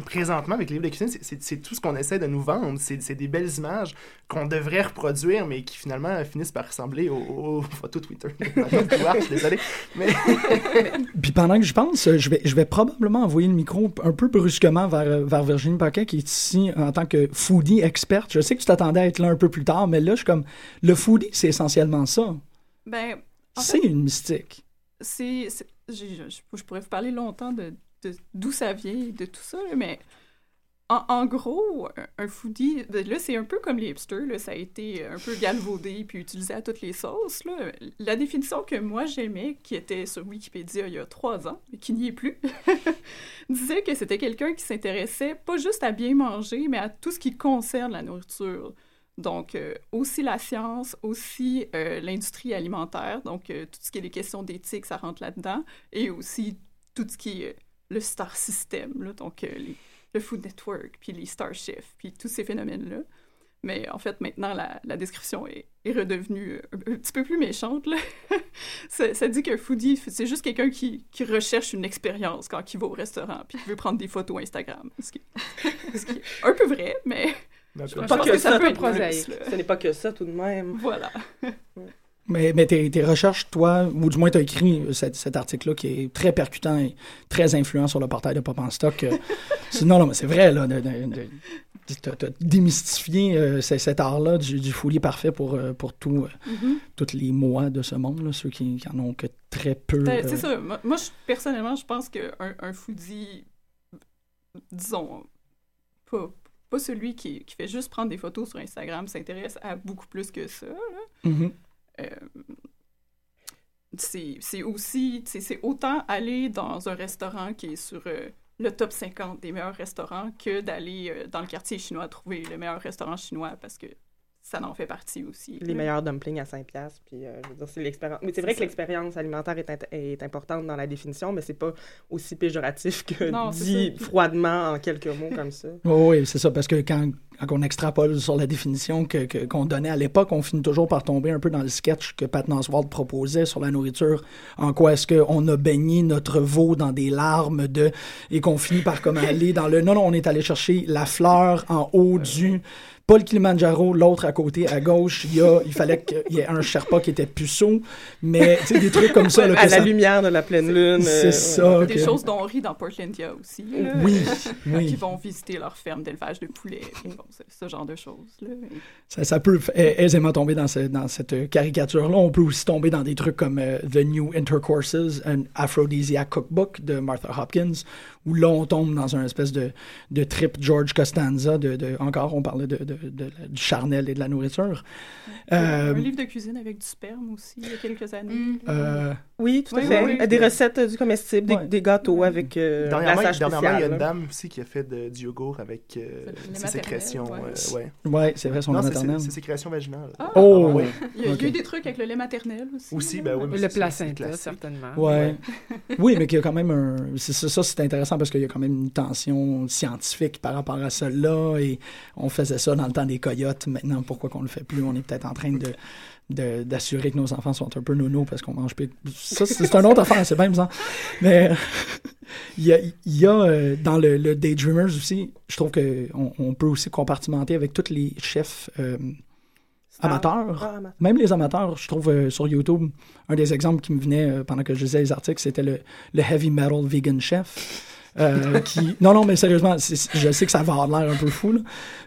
présentement, avec les livres de cuisine, c'est- tout ce qu'on essaie de nous vendre. C'est des belles images qu'on devrait reproduire, mais qui finalement finissent par ressembler aux, aux photos Twitter. je suis désolé. Mais. Puis pendant que je pense, je vais, je vais probablement envoyer le micro un peu brusquement vers, vers Virginie Paquet, qui est ici en tant que foodie experte. Je sais que tu t'attendais à être là un peu plus tard, mais là, je suis comme. Le foodie, c'est essentiellement ça. Ben, en C'est une mystique. c'est je, pourrais vous parler longtemps de, d'où ça vient, de tout ça, mais en, gros, un, foodie, là, c'est un peu comme les hipsters, là, ça a été un peu galvaudé puis utilisé à toutes les sauces. Là. La définition que moi j'aimais, qui était sur Wikipédia il y a trois ans, mais qui n'y est plus, disait que c'était quelqu'un qui s'intéressait pas juste à bien manger, mais à tout ce qui concerne la nourriture. Donc, euh, aussi la science, aussi euh, l'industrie alimentaire, donc euh, tout ce qui est les questions d'éthique, ça rentre là-dedans, et aussi tout ce qui est le star system, là, donc le Food Network, puis les Star Chefs, puis tous ces phénomènes-là. Mais en fait, maintenant, la, description est, redevenue un, petit peu plus méchante. Là. ça, dit qu'un foodie, c'est juste quelqu'un qui, qui recherche une expérience quand il va au restaurant, puis qui veut prendre des photos Instagram. Ce qui, ce qui est un peu vrai, mais... Je Pas pense que que ça, ça peut être prosaïque. Ce n'est pas que ça tout de même. Voilà. Mais, mais tes, tes recherches, toi, ou du moins tu as écrit cet, cet article-là qui est très percutant et très influent sur le portail de Pop en Stock. euh, non, non, mais c'est vrai, là, de, de- euh, ce- cet art-là du, du foulier parfait pour, euh, pour tout, euh, tous les mois de ce monde, là, ceux qui, qui en ont que très peu. Ben, euh, C'est ça. Moi, moi, je- personnellement, je pense qu'un un foodie, disons, pas, pas celui qui, qui fait juste prendre des photos sur Instagram s'intéresse à beaucoup plus que ça. Mhm. Euh, c'est c'est aussi, c'est c'est autant aller dans un restaurant qui est sur euh, le top 50 des meilleurs restaurants que d'aller euh, dans le quartier chinois trouver le meilleur restaurant chinois parce que ça en fait partie aussi. Les meilleurs dumplings à 5 piastres, puis euh, je veux dire, c'est l'expérience. Mais c'est vrai que l'expérience alimentaire est, int- est importante dans la définition, mais c'est pas aussi péjoratif que Non, dit froidement en quelques mots comme ça. Oh, oui, c'est ça, parce que quand, quand on extrapole sur la définition que, que- qu'on donnait à l'époque, on finit toujours par tomber un peu dans le sketch que Pat Oswalt proposait sur la nourriture. En quoi est-ce qu'on a baigné notre veau dans des larmes de. et qu'on finit par comme aller dans le. Non, non, on est allé chercher la fleur en haut du. Pas le Kilimanjaro, l'autre à côté, à gauche, il, y a, il fallait qu'il y ait un Sherpa qui était puceau, mais tu sais, des trucs comme ça. là, à la ça- lumière de la pleine lune. C'est euh, ça. Des que- choses dont on rit dans Portlandia aussi. là. Oui, oui. ils vont visiter leur ferme d'élevage de poulets, bon, ce, genre de choses. Là. Ça, ça peut aisément tomber dans, ce- dans cette caricature-là. On peut aussi tomber dans des trucs comme euh, The New Intercourses, un Aphrodisiac Cookbook de Martha Hopkins, où là, on tombe dans un espèce de, de trip George Costanza. De, de- encore, on parlait de, de- de- du charnel et de la nourriture. Euh, Un livre de cuisine avec du sperme aussi, il y a quelques années. euh, Oui, tout à Oui, fait. oui, oui. Des recettes euh, du comestible, des, Ouais. des gâteaux avec euh, Dernièrement, dernièrement, il y a une dame aussi qui a fait de- du yogourt avec euh, ses sécrétions. ouais. euh, ouais. ouais, c'est vrai, son Non, maternel. ses- sécrétions vaginales. Ah, Oh! oui. Il y a, eu des trucs avec le lait maternel aussi. Aussi, ben oui, mais Le placenta, certainement. Ouais. oui, mais qu'il y a quand même un. Ça, c'est intéressant parce qu'il y a quand même une tension scientifique par rapport à là. Et on faisait ça dans le temps des coyotes. Maintenant, pourquoi qu'on le fait plus? On est peut-être en train de. d'assurer que nos enfants sont un peu nono parce qu'on mange plus. Ça, c'est c'est un autre affaire, c'est bien ça. Mais il y a, il y a euh, dans le, le Daydreamers aussi, je trouve qu'on on peut aussi compartimenter avec tous les chefs euh, amateurs. Ah, amateur. Même les amateurs, je trouve euh, sur YouTube, un des exemples qui me venait pendant que je lisais les articles, c'était le, le heavy metal vegan chef. Euh, qui... Non, non, mais sérieusement, je sais que ça va avoir l'air un peu fou, là,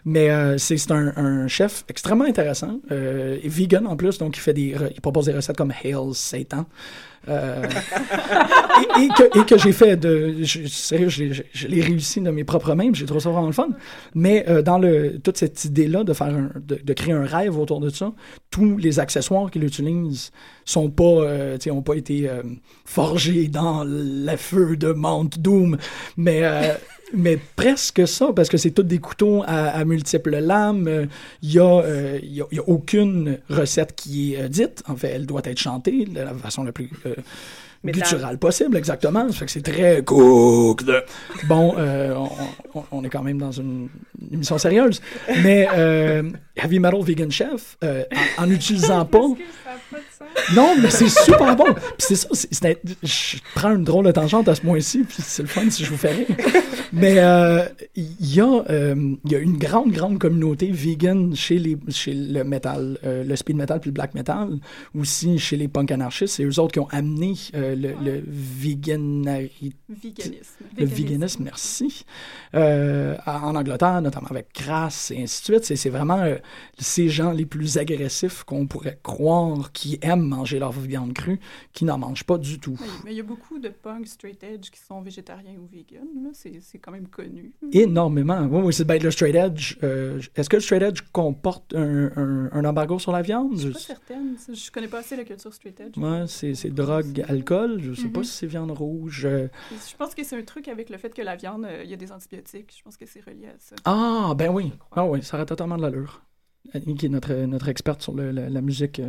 mais euh, c'est un, un chef extrêmement intéressant, euh, vegan en plus, donc il fait des, il propose des recettes comme Hail Satan. Euh, et, que, j'ai fait de. Je, sérieux, je, je- je l'ai réussi de mes propres mains, j'ai trouvé ça vraiment le fun. Mais euh, dans le, toute cette idée-là de de, créer un rêve autour de ça, tous les accessoires qu'il utilise sont pas, euh, ont pas été euh, forgés dans le feu de Mount Doom, mais. Mais presque ça, parce que c'est tous des couteaux à, à multiples lames. Il y, a, euh, y a- il y a aucune recette qui est euh, dite. En fait, elle doit être chantée de la façon la plus euh, gutturale possible, exactement. Ça fait que c'est très cooked. Bon, euh, on, est quand même dans une, une émission sérieuse. Mais euh, Heavy Metal Vegan Chef, en, en utilisant pas... Non, mais c'est super bon. Puis c'est ça, c'est- je prends une drôle de tangente à ce point-ci, puis c'est le fun si je vous fais rire. Mais euh, il y, a, euh, y a une grande, grande communauté vegan chez, les, chez le metal, euh, le speed metal puis le black metal, aussi chez les punk anarchistes. C'est eux autres qui ont amené euh, le, le veganari- Véganisme. le véganisme, merci. Euh, en Angleterre, notamment avec Crass et ainsi de suite, c'est, c'est vraiment euh, ces gens les plus agressifs qu'on pourrait croire qui aiment manger leur viande crue, qui n'en mangent pas du tout. Oui, mais il y a beaucoup de punks straight edge qui sont végétariens ou vegan. C'est quand même connu. Énormément. Oui, oui, c'est ben, le straight edge. euh, est-ce que le straight edge comporte un, un- un embargo sur la viande? Je suis pas certaine. Je connais pas assez la culture straight edge. Ouais, c'est, drogue, alcool. Je sais pas Mhm. si c'est viande rouge. euh. Je pense que c'est un truc avec le fait que la viande, euh, il y a des antibiotiques. Je pense que c'est relié à ça. Ah, ben oui. Ah oui, ça aurait totalement de l'allure. Annie, qui est notre, notre experte sur le- la, la musique.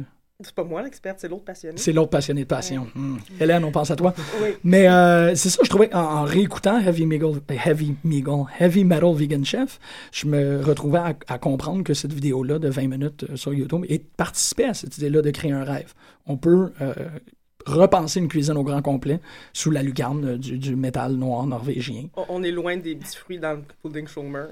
C'est pas moi l'experte, c'est l'autre passionné. C'est l'autre passionné de passion. Hmm. Hélène, on pense à toi. Oui. Mais euh, c'est ça, je trouvais, en, en réécoutant Heavy Meagle, Heavy Meagle, Heavy Metal Vegan Chef, je me retrouvais à, à comprendre que cette vidéo-là de 20 minutes euh, sur YouTube et participer à cette idée-là de créer un rêve. On peut euh, repenser une cuisine au grand complet sous la lucarne euh, du, du métal noir norvégien. On- est loin des petits fruits dans le pudding Schomer.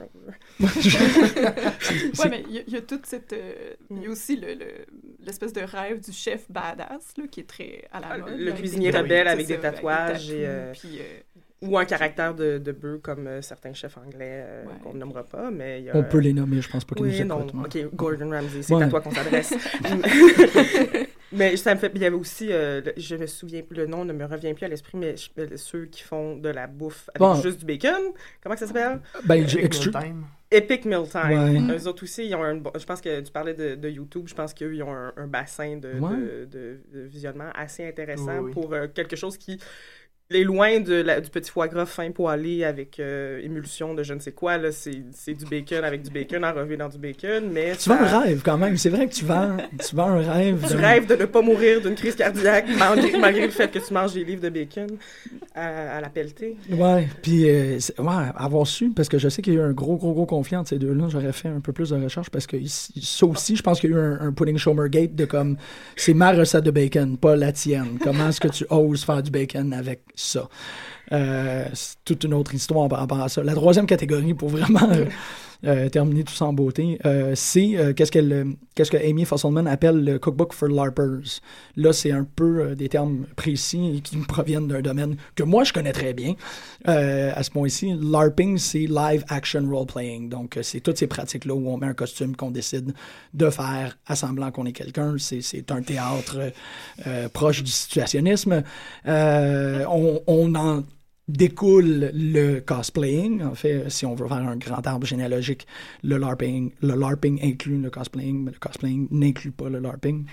Ouais, mais il y, a- il y a toute cette. euh, Il y a aussi le- le- l'espèce de rêve du chef badass, là, qui est très à la Ah, mode. le là, cuisinier rebelle avec des tatouages des et, euh, puis, euh, Ou un caractère de, de bœuf comme euh, certains chefs anglais euh, qu'on ne nommera pas, mais il y a- On peut les nommer, je pense pas qu'ils oui, nous non, écoutent, moi. ok, Gordon Ramsay, c'est Ouais. à toi qu'on s'adresse. mais ça me fait, il y avait aussi, euh, le- je me souviens plus, le nom ne me revient plus à l'esprit, mais je- euh, ceux qui font de la bouffe avec Bon. juste du bacon, comment que ça s'appelle? Ben, extru- Mealtime. Epic Meal Time. Ouais. Eux autres aussi, ils ont un, je pense que tu parlais de, de YouTube, je pense qu'eux, ils ont un, un bassin de, Ouais. de, de- de visionnement assez intéressant Oui, oui. pour euh, quelque chose qui est loin de la- du petit foie gras fin poêlé avec euh, émulsion de je ne sais quoi. là. C'est c'est du bacon avec du bacon enrobé dans du bacon, mais Tu vends ça- un rêve quand même. C'est vrai que tu vends, tu vends un rêve. tu de- rêves de ne pas mourir d'une crise cardiaque malgré, malgré le fait que tu manges des livres de bacon à, à la pelletée. Ouais, puis euh, ouais, avoir su, parce que je sais qu'il y a eu un gros, gros, gros conflit entre ces deux-là, j'aurais fait un peu plus de recherche parce que ça aussi, je pense qu'il y a eu un, un pudding Gate de comme, c'est ma recette de bacon, pas la tienne. Comment est-ce que tu oses faire du bacon avec ça? Euh, c'est toute une autre histoire par rapport à ça. La troisième catégorie, pour vraiment euh, terminer tout ça en beauté, euh, c'est euh, qu'est-ce qu'est-ce que Amy Fosselman appelle le cookbook for LARPers. Là, c'est un peu des termes précis qui proviennent d'un domaine que moi je connais très bien. À ce point-ci, LARPing, c'est live action role playing. Donc, c'est toutes ces pratiques-là où on met un costume qu'on décide de faire à semblant qu'on est quelqu'un. C'est, un théâtre proche du situationnisme. On, on en découle le cosplaying. En fait, si on veut faire un grand arbre généalogique, le LARPing, le LARPing inclut le cosplaying, mais le cosplaying n'inclut pas le LARPing.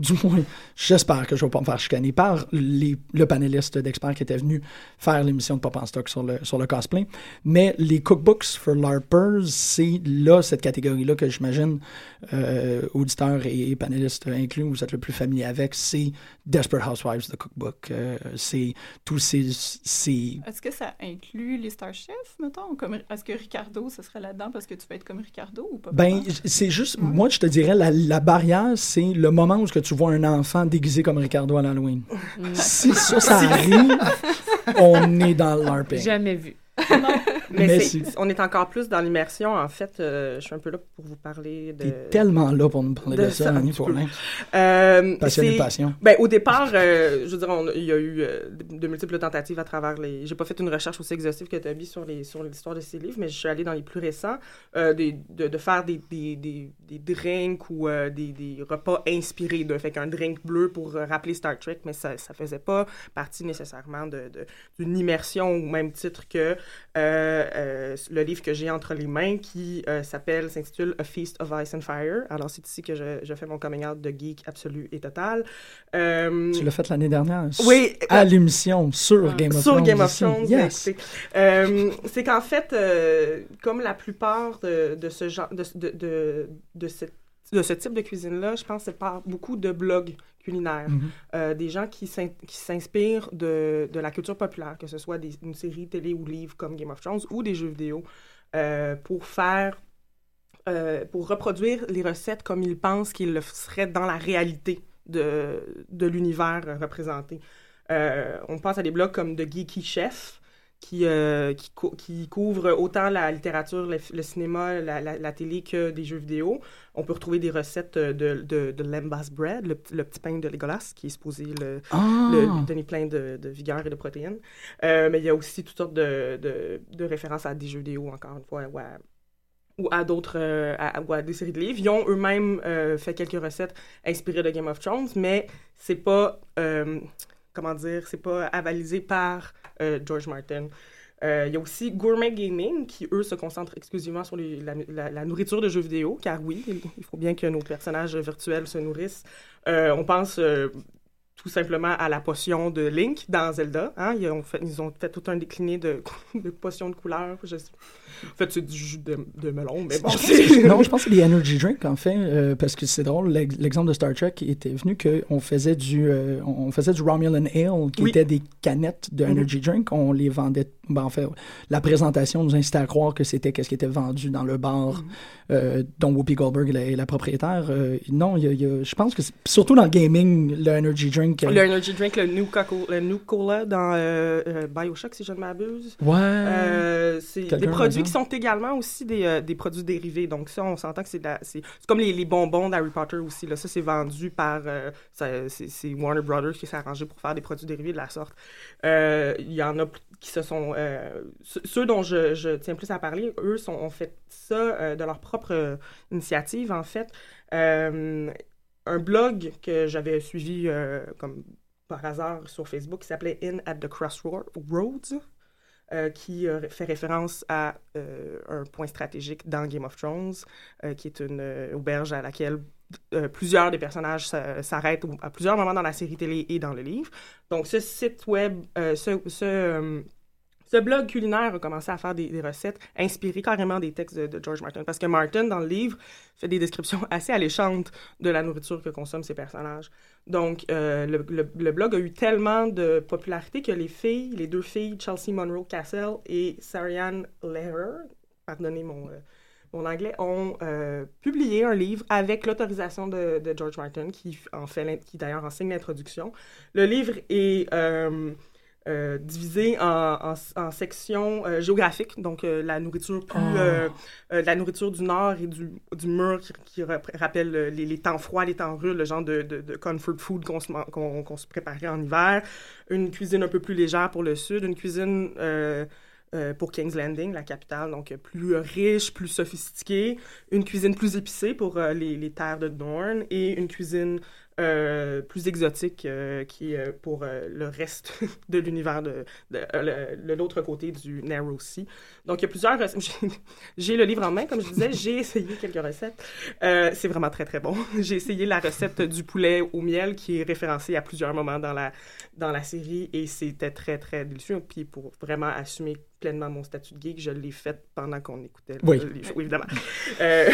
Du moins, j'espère que je ne vais pas me faire chicaner par les- le panéliste d'experts qui était venu faire l'émission de Pop en Stock sur le, sur le cosplay. Mais les cookbooks for LARPers, c'est là, cette catégorie-là que j'imagine, euh, auditeurs et panélistes inclus, vous êtes le plus familier avec, c'est Desperate Housewives, the cookbook. Euh, c'est tous ces, ces Est-ce que ça inclut les Star Chefs, mettons? Comme, est-ce que Ricardo, ce serait là-dedans parce que tu veux être comme Ricardo ou pas? Ben, c'est juste, moi, je te dirais, la, la barrière, c'est le moment où ce que tu vois un enfant déguisé comme Ricardo à l'Halloween. si ça, ça arrive, on est dans le LARPing. Jamais vu. Mais, on est encore plus dans l'immersion. En fait, euh, je suis un peu là pour vous parler de. T'es tellement là pour nous parler de, de ça, Annie. Fourlin. Euh, Passionné passion. Ben, au départ, euh, je veux dire, on- il y a eu euh, de, multiples tentatives à travers les. J'ai pas fait une recherche aussi exhaustive que Toby sur les sur l'histoire de ces livres, mais je suis allée dans les plus récents des- de, de faire des, des, des, des drinks ou des, des repas inspirés d'un. Fait qu'un drink bleu pour rappeler Star Trek, mais ça ça faisait pas partie nécessairement de de- d'une immersion au même titre que euh, euh, le livre que j'ai entre les mains qui euh, s'appelle, s'intitule A Feast of Ice and Fire. Alors, c'est ici que je, je fais mon coming out de geek absolu et total. Euh, Tu l'as fait l'année dernière. Oui. À l'émission sur Game of sur Thrones. Game of. Thrones, Yes. Euh, c'est qu'en fait, euh, comme la plupart de, de ce genre, de, de, de, de cette- de ce type de cuisine-là, je pense que c'est par beaucoup de blogs culinaires. Mhm. Euh, des gens qui s'in- qui s'inspirent de, de la culture populaire, que ce soit des, une série télé ou livre comme Game of Thrones ou des jeux vidéo, euh, pour faire, euh, pour reproduire les recettes comme ils pensent qu'ils le seraient dans la réalité de, de l'univers représenté. On pense à des blogs comme The Geeky Chef, qui, euh, qui, cou- qui couvrent autant la littérature, le, le cinéma, la, la- la télé que des jeux vidéo. On peut retrouver des recettes de, de, de Lembas Bread, le, petit- le petit pain de Legolas, qui est supposé le, le- lui donner plein de, de vigueur et de protéines. Euh, mais il y a aussi toutes sortes de, de, de références à des jeux vidéo, encore une fois, ou à, ou à d'autres, euh, ou à des séries de livres. Ils ont eux-mêmes euh, fait quelques recettes inspirées de Game of Thrones, mais c'est pas, euh, comment dire, c'est pas avalisé par euh, George Martin. Euh, Il y a aussi Gourmet Gaming, qui, eux, se concentrent exclusivement sur la, nourriture de jeux vidéo, car oui, il faut bien que nos personnages virtuels se nourrissent. Euh, on pense tout simplement à la potion de Link dans Zelda. Hein? Ils, ont fait, ils ont fait tout un décliné de, de potions de. Je sais- En fait, c'est du jus de, de melon, mais bon, c'est... non, je pense que c'est des energy drinks, en fait, euh, parce que c'est drôle. l'ex- L'exemple de Star Trek était venu qu'on faisait du, euh, on faisait du Romulan Ale, qui Oui. était des canettes de Mhm. energy drink. On les vendait. Ben, en fait, la présentation nous incitait à croire que c'était qu'est-ce qui était vendu dans le bar Mhm. euh, dont Whoopi Goldberg est la, propriétaire. Euh, non, y a- y a- je pense que surtout dans le gaming, le energy drink. euh, Le energy drink, le Nuka Cola, le Nuka-Cola dans euh, Bioshock, si je ne m'abuse. Ouais. C'est des produits qui sont également aussi des, des produits dérivés. Donc ça, on s'entend que c'est comme les, les bonbons d'Harry Potter aussi. Là. Ça, c'est vendu par... c'est Warner Brothers qui s'est arrangé pour faire des produits dérivés de la sorte. Il y en a p- qui se sont... euh, ceux- dont je, tiens plus à parler, eux, ont fait ça euh, de leur propre euh, initiative, en fait. Un blog que j'avais suivi comme par hasard sur Facebook qui s'appelait In at the Crossroads. qui fait référence à un point stratégique dans Game of Thrones, qui est une auberge à laquelle euh, plusieurs des personnages s'a- s'arrêtent à plusieurs moments dans la série télé et dans le livre. Donc, ce site web, euh, euh, ce blog culinaire a commencé à faire des, recettes inspirées carrément des textes de, George Martin. Parce que Martin, dans le livre, fait des descriptions assez alléchantes de la nourriture que consomment ses personnages. Donc, le, blog a eu tellement de popularité que les filles, les deux filles, Chelsea Monroe Cassell et Sarianne Lehrer, pardonnez mon, mon anglais, ont euh, publié un livre avec l'autorisation de, de George Martin, qui en fait, qui d'ailleurs enseigne l'introduction. Le livre est euh, euh, divisé en, en, en sections euh, géographiques, donc euh, la nourriture plus, Oh. la nourriture du nord et du, du mur qui, qui rappelle les, les temps froids, les temps rudes, le genre de, de, de comfort food se, qu'on se préparait en hiver, une cuisine un peu plus légère pour le sud, une cuisine euh, pour King's Landing, la capitale, donc plus riche, plus sophistiquée, une cuisine plus épicée pour euh, les, les terres de Dorne et une cuisine euh, plus exotique euh, qui est euh, pour euh, le reste de l'univers de, de, l'autre côté du Narrow Sea. Donc il y a plusieurs recettes. J'ai- le livre en main, comme je disais, j'ai essayé quelques recettes. Euh, c'est vraiment très très bon. J'ai essayé la recette du poulet au miel qui est référencée à plusieurs moments dans la dans la série et c'était très très délicieux. Puis pour vraiment assumer pleinement mon statut de geek, je l'ai fait pendant qu'on écoutait le- Oui. les shows, évidemment. Euh,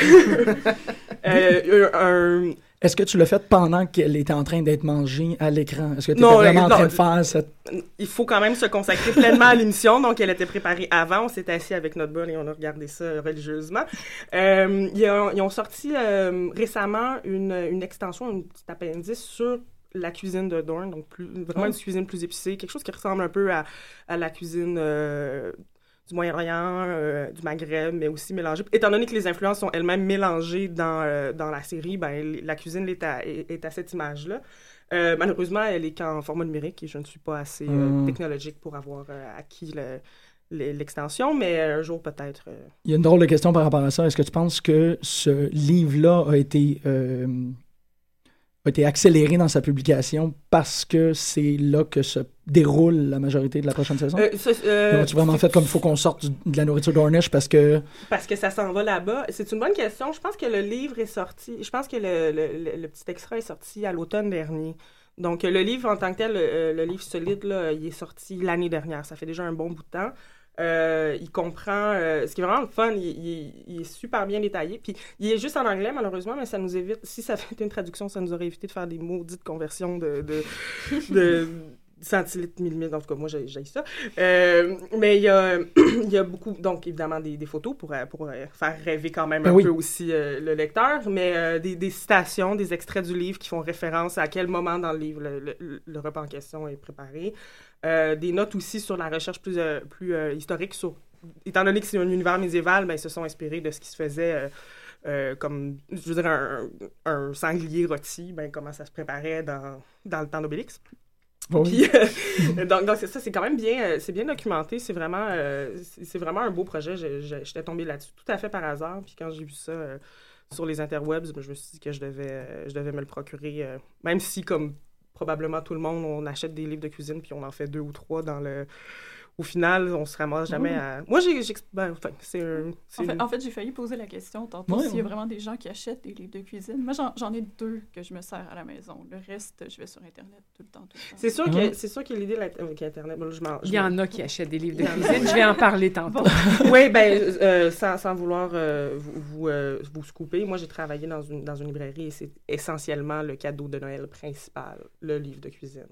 euh, un- Est-ce que tu l'as fait pendant qu'elle était en train d'être mangée à l'écran? Est-ce que tu étais Non, vraiment euh, en non. train de faire cette... il faut quand même se consacrer pleinement à l'émission. Donc, elle était préparée avant. On s'est assis avec notre bonne et on a regardé ça religieusement. Euh, ils, ont, ils ont sorti euh, récemment une, une extension, un petit appendice sur la cuisine de Dorn, donc plus, vraiment Oh. une cuisine plus épicée, quelque chose qui ressemble un peu à, à la cuisine euh, du Moyen-Orient, euh, du Maghreb, mais aussi mélangée. Étant donné que les influences sont elles-mêmes mélangées dans, euh, dans la série, ben, la cuisine est à, est, est à cette image-là. Euh, malheureusement, elle est qu'en format numérique et je ne suis pas assez euh, Mm. technologique pour avoir acquis le- le- l'extension, mais un jour peut-être. Il y a une drôle de question par rapport à ça. Est-ce que tu penses que ce livre-là a été, euh, a été accéléré dans sa publication parce que c'est là que se déroule la majorité de la prochaine saison? Euh, ça, euh, tu vraiment fait comme il faut qu'on sorte de la nourriture d'Ornish parce que... Parce que ça s'en va là-bas. C'est une bonne question. Je pense que le livre est sorti. Je pense que le, le- le- le petit extrait est sorti à l'automne dernier. Donc, le livre en tant que tel, le, le livre solide, là, il est sorti l'année dernière. Ça fait déjà un bon bout de temps. Euh, il comprend. euh, ce qui est vraiment le fun, il, il- il est super bien détaillé. Puis, il est juste en anglais, malheureusement, mais ça nous évite. Si ça avait été une traduction, ça nous aurait évité de faire des maudites conversions de. de, de centilitres, millimètres, en tout cas, moi, j'ai ça. Euh, mais il y a, il y a beaucoup, donc évidemment, des, des photos pour, pour faire rêver quand même Ben un oui. peu aussi euh, le lecteur, mais euh, des, des citations, des extraits du livre qui font référence à quel moment dans le livre le, le- le repas en question est préparé. Euh, des notes aussi sur la recherche plus, euh, plus euh, historique sur étant donné que c'est un univers médiéval, ben, ils se sont inspirés de ce qui se faisait euh, comme, je veux dire, un, un sanglier rôti, ben, comment ça se préparait dans, dans le temps d'Obélix. Puis, euh, donc, ça, c'est quand même bien, euh, c'est bien documenté, c'est vraiment, c'est vraiment un beau projet. Je- je- J'étais tombée là-dessus tout à fait par hasard, puis quand j'ai vu ça sur les interwebs, je me suis dit que je devais, je devais me le procurer, même si, comme probablement tout le monde, on achète des livres de cuisine, puis on en fait deux ou trois dans le... Au final, on se ramasse jamais à... Moi, j'ai... ben, enfin, c'est un... En fait, une- en fait, j'ai failli poser la question tantôt Ouais, s'il y a vraiment des gens qui achètent des livres de cuisine. Moi, j'en- ai deux que je me sers à la maison. Le reste, je vais sur Internet tout le temps. Temps. C'est sûr que c'est sûr que l'idée de la- avec Internet, bon, je m'en- je Il y en a qui achètent des livres de cuisine. Je vais en parler tantôt. oui, ben, euh, sans, sans vouloir euh, vous, vous, euh, vous scooper, moi j'ai travaillé dans une, dans une librairie et c'est essentiellement le cadeau de Noël principal, le livre de cuisine.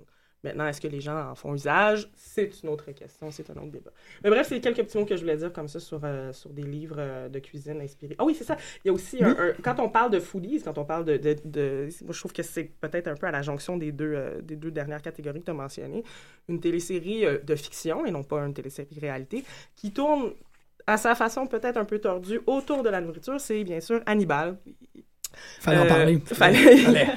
Maintenant, est-ce que les gens en font usage? C'est une autre question, c'est un autre débat. Mais bref, c'est quelques petits mots que je voulais dire comme ça sur, euh, sur des livres euh, de cuisine inspirés. Ah oui, c'est ça. Il y a aussi Quand on parle de foodies, quand on parle de... de, de- moi, je trouve que c'est peut-être un peu à la jonction des deux, euh, des deux dernières catégories que tu as mentionnées. Une télésérie de fiction et non pas une télésérie réalité qui tourne à sa façon peut-être un peu tordue autour de la nourriture, c'est bien sûr Hannibal. Fallait en parler. Fallait. Fallait.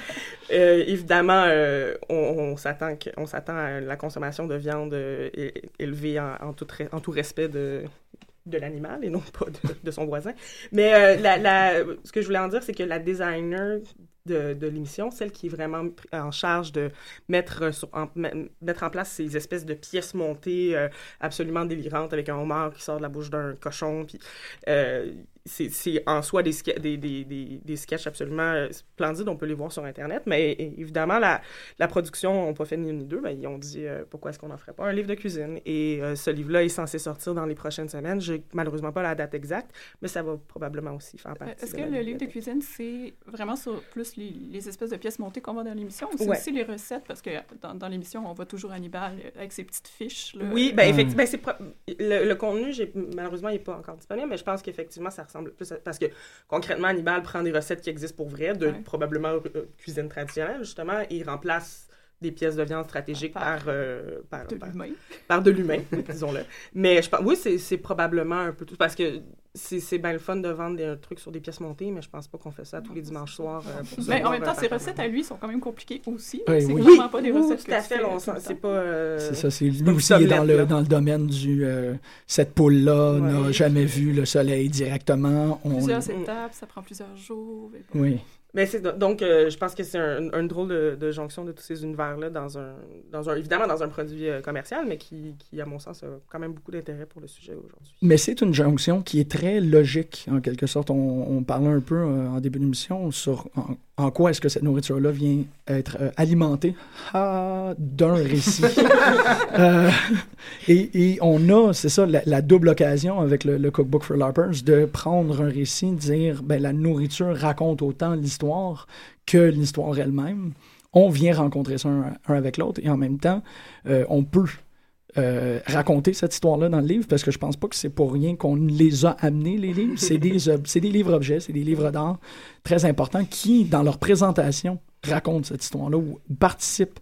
Euh, évidemment, euh, on, on s'attend que- on s'attend à la consommation de viande euh, élevée en, en tout, re- en tout respect de, de l'animal et non pas de, de son voisin. Mais euh, la, la- ce que je voulais en dire, c'est que la designer de, de l'émission, celle qui est vraiment en charge de mettre, sur, en, mettre en place ces espèces de pièces montées euh, absolument délirantes avec un homard qui sort de la bouche d'un cochon. Puis, c'est en soi des, des, des, des, des sketchs absolument euh, splendides. On peut les voir sur Internet. Mais évidemment, la, la production n'a pas fait ni une ni deux. Ben, ils ont dit euh, pourquoi est-ce qu'on n'en ferait pas un livre de cuisine? Et euh, ce livre-là est censé sortir dans les prochaines semaines. J'ai malheureusement pas la date exacte, mais ça va probablement aussi faire partie. Est-ce que le livre de cuisine, c'est vraiment sur plus les, les, espèces de pièces montées qu'on voit dans l'émission ou c'est aussi les recettes? Parce que dans, dans l'émission, on voit toujours Hannibal avec ses petites fiches. Là. Oui, ben, effectivement, ben, le, le, contenu, malheureusement, il n'est pas encore disponible, mais je pense qu'effectivement, ça ressemble parce que concrètement, Hannibal prend des recettes qui existent pour vrai, de probablement euh, cuisine traditionnelle, justement, et il remplace des pièces de viande stratégiques par, euh, par, de l'humain. Par de l'humain, disons-le. Mais je pense, oui, c'est probablement un peu tout. Parce que c'est bien le fun de vendre des trucs sur des pièces montées, mais je pense pas qu'on fait ça tous les dimanches soirs. Euh, mais en même temps, ces recettes à lui sont quand même compliquées aussi. Oui, c'est oui. vraiment pas des recettes tout à fait. C'est pas. Euh, c'est ça. C'est lui aussi est dans le, dans le domaine du. Euh, cette poule-là n'a jamais vu le soleil directement. On... Plusieurs étapes, ça prend plusieurs jours. Oui. Mais c'est donc, euh, je pense que c'est un, un, drôle de, de, jonction de tous ces univers-là dans un, dans un, évidemment dans un produit euh, commercial, mais qui, qui, à mon sens, a quand même beaucoup d'intérêt pour le sujet aujourd'hui. Mais c'est une jonction qui est très logique, en quelque sorte. On, on parlait un peu euh, en début d'émission sur en, en, quoi est-ce que cette nourriture-là vient être alimentée ah, d'un récit. Et, et, on a, c'est ça, la, la, double occasion avec le, le, Cookbook for LARPers de prendre un récit, dire, ben, la nourriture raconte autant l'histoire que l'histoire elle-même. On vient rencontrer ça un, avec l'autre et en même temps, euh, on peut euh, raconter cette histoire-là dans le livre parce que je pense pas que c'est pour rien qu'on les a amenés, les livres. C'est des, c'est des livres-objets, c'est des livres d'art très importants qui, dans leur présentation, racontent cette histoire-là ou participent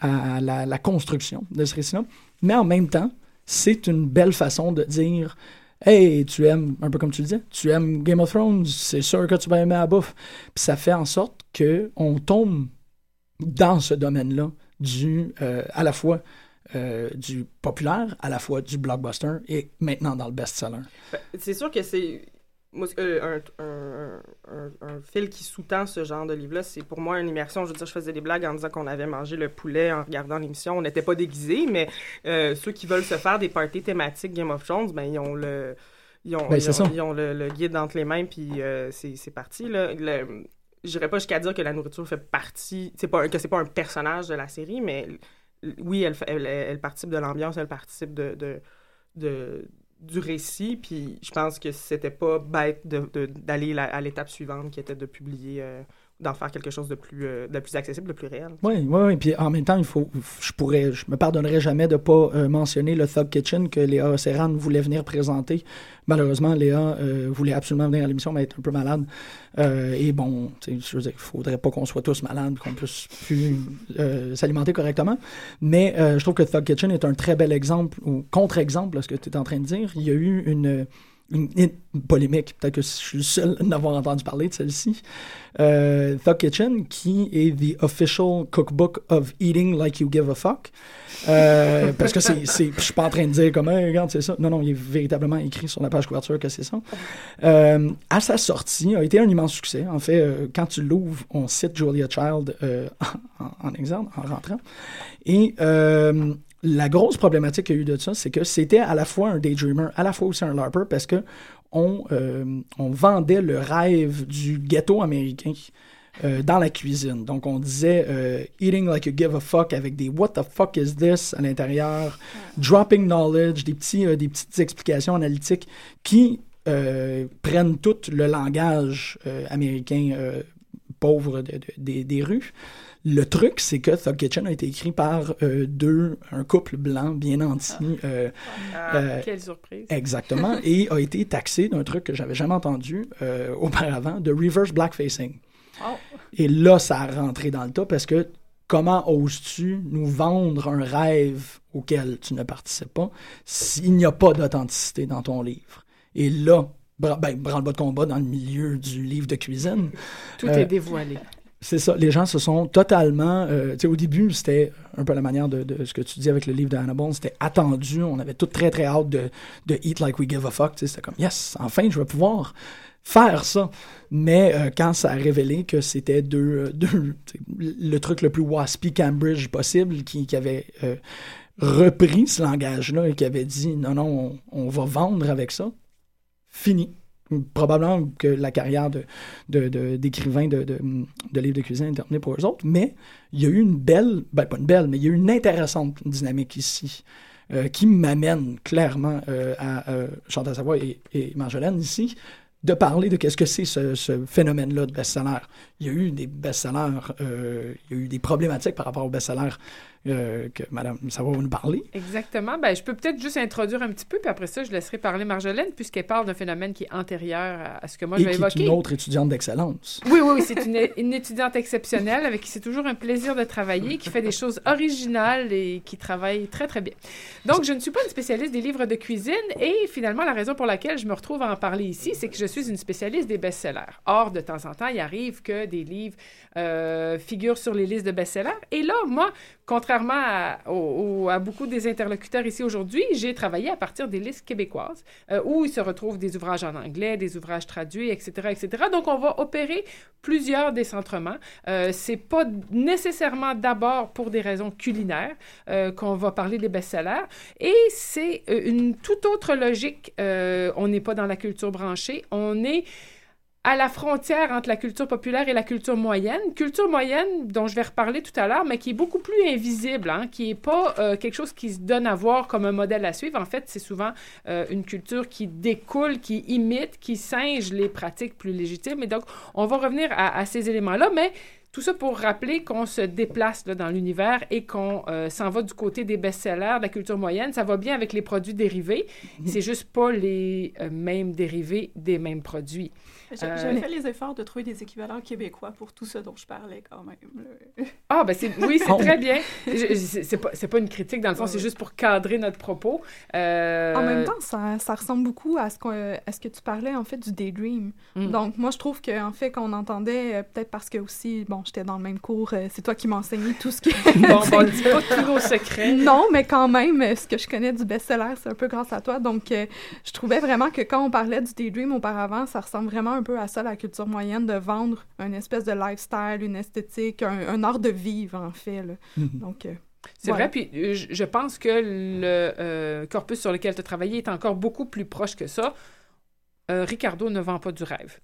à la, la construction de ce récit-là. Mais en même temps, c'est une belle façon de dire Hey, tu aimes, un peu comme tu le disais, tu aimes Game of Thrones, c'est sûr que tu vas aimer la bouffe. Puis ça fait en sorte qu'on tombe dans ce domaine-là euh, à la fois euh, du populaire, à la fois du blockbuster et maintenant dans le best-seller. C'est sûr que c'est euh, un, un, un, un, fil qui sous-tend ce genre de livre-là, c'est pour moi une immersion. Je veux dire, je faisais des blagues en disant qu'on avait mangé le poulet en regardant l'émission. On n'était pas déguisés, mais euh, ceux qui veulent se faire des parties thématiques Game of Thrones, ben, ils ont le. Ils ont, ben, ils ont, ils ont le, le, guide entre les mains, puis euh, c'est parti. Là. Le, j'irais pas jusqu'à dire que la nourriture fait partie, c'est pas que c'est pas un personnage de la série, mais oui, elle, elle, elle participe de l'ambiance, elle participe de, de, de, du récit, puis je pense que c'était pas bête d'aller à l'étape suivante qui était de publier, euh, d'en faire quelque chose de plus, euh, de plus accessible, de plus réel. Oui, oui, oui. Puis en même temps, il faut, je pourrais, je me pardonnerai jamais de pas euh, mentionner le Thug Kitchen que Léa Serran voulait venir présenter. Malheureusement, Léa euh, voulait absolument venir à l'émission, mais être un peu malade. Et bon, je veux dire, il faudrait pas qu'on soit tous malades, qu'on puisse plus s'alimenter correctement. Mais je trouve que Thug Kitchen est un très bel exemple, ou contre-exemple, ce que tu es en train de dire. Il y a eu une une, une, polémique, peut-être que je suis le seul à n'avoir entendu parler de celle-ci. Euh, Thug Kitchen, qui est the official cookbook of eating like you give a fuck. Euh, parce que c'est, je suis pas en train de dire comme, hey, regarde, c'est ça. Non, non, il est véritablement écrit sur la page couverture que c'est ça. Euh, à sa sortie, a été un immense succès. En fait, euh, quand tu l'ouvres, on cite Julia Child en, en, exemple, en rentrant. Et la grosse problématique qu'il y a eu de ça, c'est que c'était à la fois un daydreamer, à la fois aussi un LARPer, parce que on, euh, vendait le rêve du ghetto américain euh, dans la cuisine. Donc, on disait euh, eating like you give a fuck avec des what the fuck is this à l'intérieur, dropping knowledge, des, petits, des petites explications analytiques qui prennent tout le langage américain pauvre de, de, des, des rues. Le truc, c'est que Thug Kitchen a été écrit par euh, deux, un couple blanc bien anti. Euh, ah, euh, quelle surprise. Exactement. et a été taxé d'un truc que j'avais jamais entendu euh, auparavant, de reverse blackfacing. Oh. Et là, ça a rentré dans le tas parce que comment oses-tu nous vendre un rêve auquel tu ne participes pas s'il n'y a pas d'authenticité dans ton livre? Et là, ben, branle-bas de combat dans le milieu du livre de cuisine. Tout est dévoilé C'est ça. Les gens se sont totalement. euh, au début, c'était un peu la manière de, ce que tu dis avec le livre de Hannibal. C'était attendu. On avait tout très, très hâte de, Eat Like We Give a Fuck. C'était comme, yes, enfin, je vais pouvoir faire ça. Mais euh, quand ça a révélé que c'était deux, euh, le truc le plus waspy Cambridge possible qui, qui avait repris ce langage-là et qui avait dit non, non, on, on va vendre avec ça, fini. Probablement que la carrière de, d'écrivain de, de, de livres de cuisine est terminée pour eux autres, mais il y a eu une belle, ben pas une belle, mais il y a eu une intéressante dynamique ici euh, qui m'amène clairement euh, à euh, Chantal Savoie et, et Marjolaine ici de parler de qu'est-ce que c'est ce, ce phénomène-là de best-seller. Il y a eu des best-sellers, euh, il y a eu des problématiques par rapport aux best-sellers euh, que Madame Savoie va nous parler. Exactement. Ben, je peux peut-être juste introduire un petit peu, puis après ça, je laisserai parler Marjolaine, puisqu'elle parle d'un phénomène qui est antérieur à, ce que moi et je vais qui est évoquer. une autre étudiante d'excellence. Oui, oui, oui, c'est une, une étudiante exceptionnelle avec qui c'est toujours un plaisir de travailler, qui fait des choses originales et qui travaille très, très bien. Donc, je ne suis pas une spécialiste des livres de cuisine et finalement, la raison pour laquelle je me retrouve à en parler ici, c'est que je suis une spécialiste des best-sellers. Or, de temps en temps, il arrive que des livres euh, figurent sur les listes de best-sellers. Et là, moi, contrairement à, au- au- à beaucoup des interlocuteurs ici aujourd'hui, j'ai travaillé à partir des listes québécoises euh, où il se retrouve des ouvrages en anglais, des ouvrages traduits, etc., etc. Donc, on va opérer plusieurs décentrements. Euh, c'est pas nécessairement d'abord pour des raisons culinaires euh, qu'on va parler des best-sellers. Et c'est une toute autre logique. On n'est pas dans la culture branchée, on est à la frontière entre la culture populaire et la culture moyenne. Culture moyenne dont je vais reparler tout à l'heure, mais qui est beaucoup plus invisible, hein, qui n'est pas euh, quelque chose qui se donne à voir comme un modèle à suivre. En fait, c'est souvent euh, une culture qui découle, qui imite, qui singe les pratiques plus légitimes. Et donc, on va revenir à, à ces éléments-là, mais tout ça pour rappeler qu'on se déplace là, dans l'univers et qu'on euh, s'en va du côté des best-sellers, de la culture moyenne. Ça va bien avec les produits dérivés. C'est juste pas les mêmes dérivés des mêmes produits. J'ai- Euh, J'avais fait les efforts de trouver des équivalents québécois pour tout ce dont je parlais quand même. Ah, ben c'est, oui, c'est Oh. très bien. C'est pas, c'est pas une critique, dans le fond, c'est juste pour cadrer notre propos. Euh, En même temps, ça, ça ressemble beaucoup à ce, qu'on- à ce que tu parlais, en fait, du daydream. Mm. Donc, moi, je trouve qu'en fait, qu'on entendait, euh, peut-être parce que aussi, bon, j'étais dans le même cours, c'est toi qui m'as enseigné tout ce qui... Bon, bon, dis pas tous nos secrets. Non, mais quand même, ce que je connais du best-seller, c'est un peu grâce à toi. Donc, je trouvais vraiment que quand on parlait du daydream auparavant, ça ressemble vraiment un peu à ça, la culture moyenne, de vendre une espèce de lifestyle, une esthétique, un, un art de vivre, en fait. là. Mhm. Donc, euh, C'est voilà. vrai, puis euh, je je pense que le euh, corpus sur lequel tu as travaillé est encore beaucoup plus proche que ça. Euh, Ricardo ne vend pas du rêve.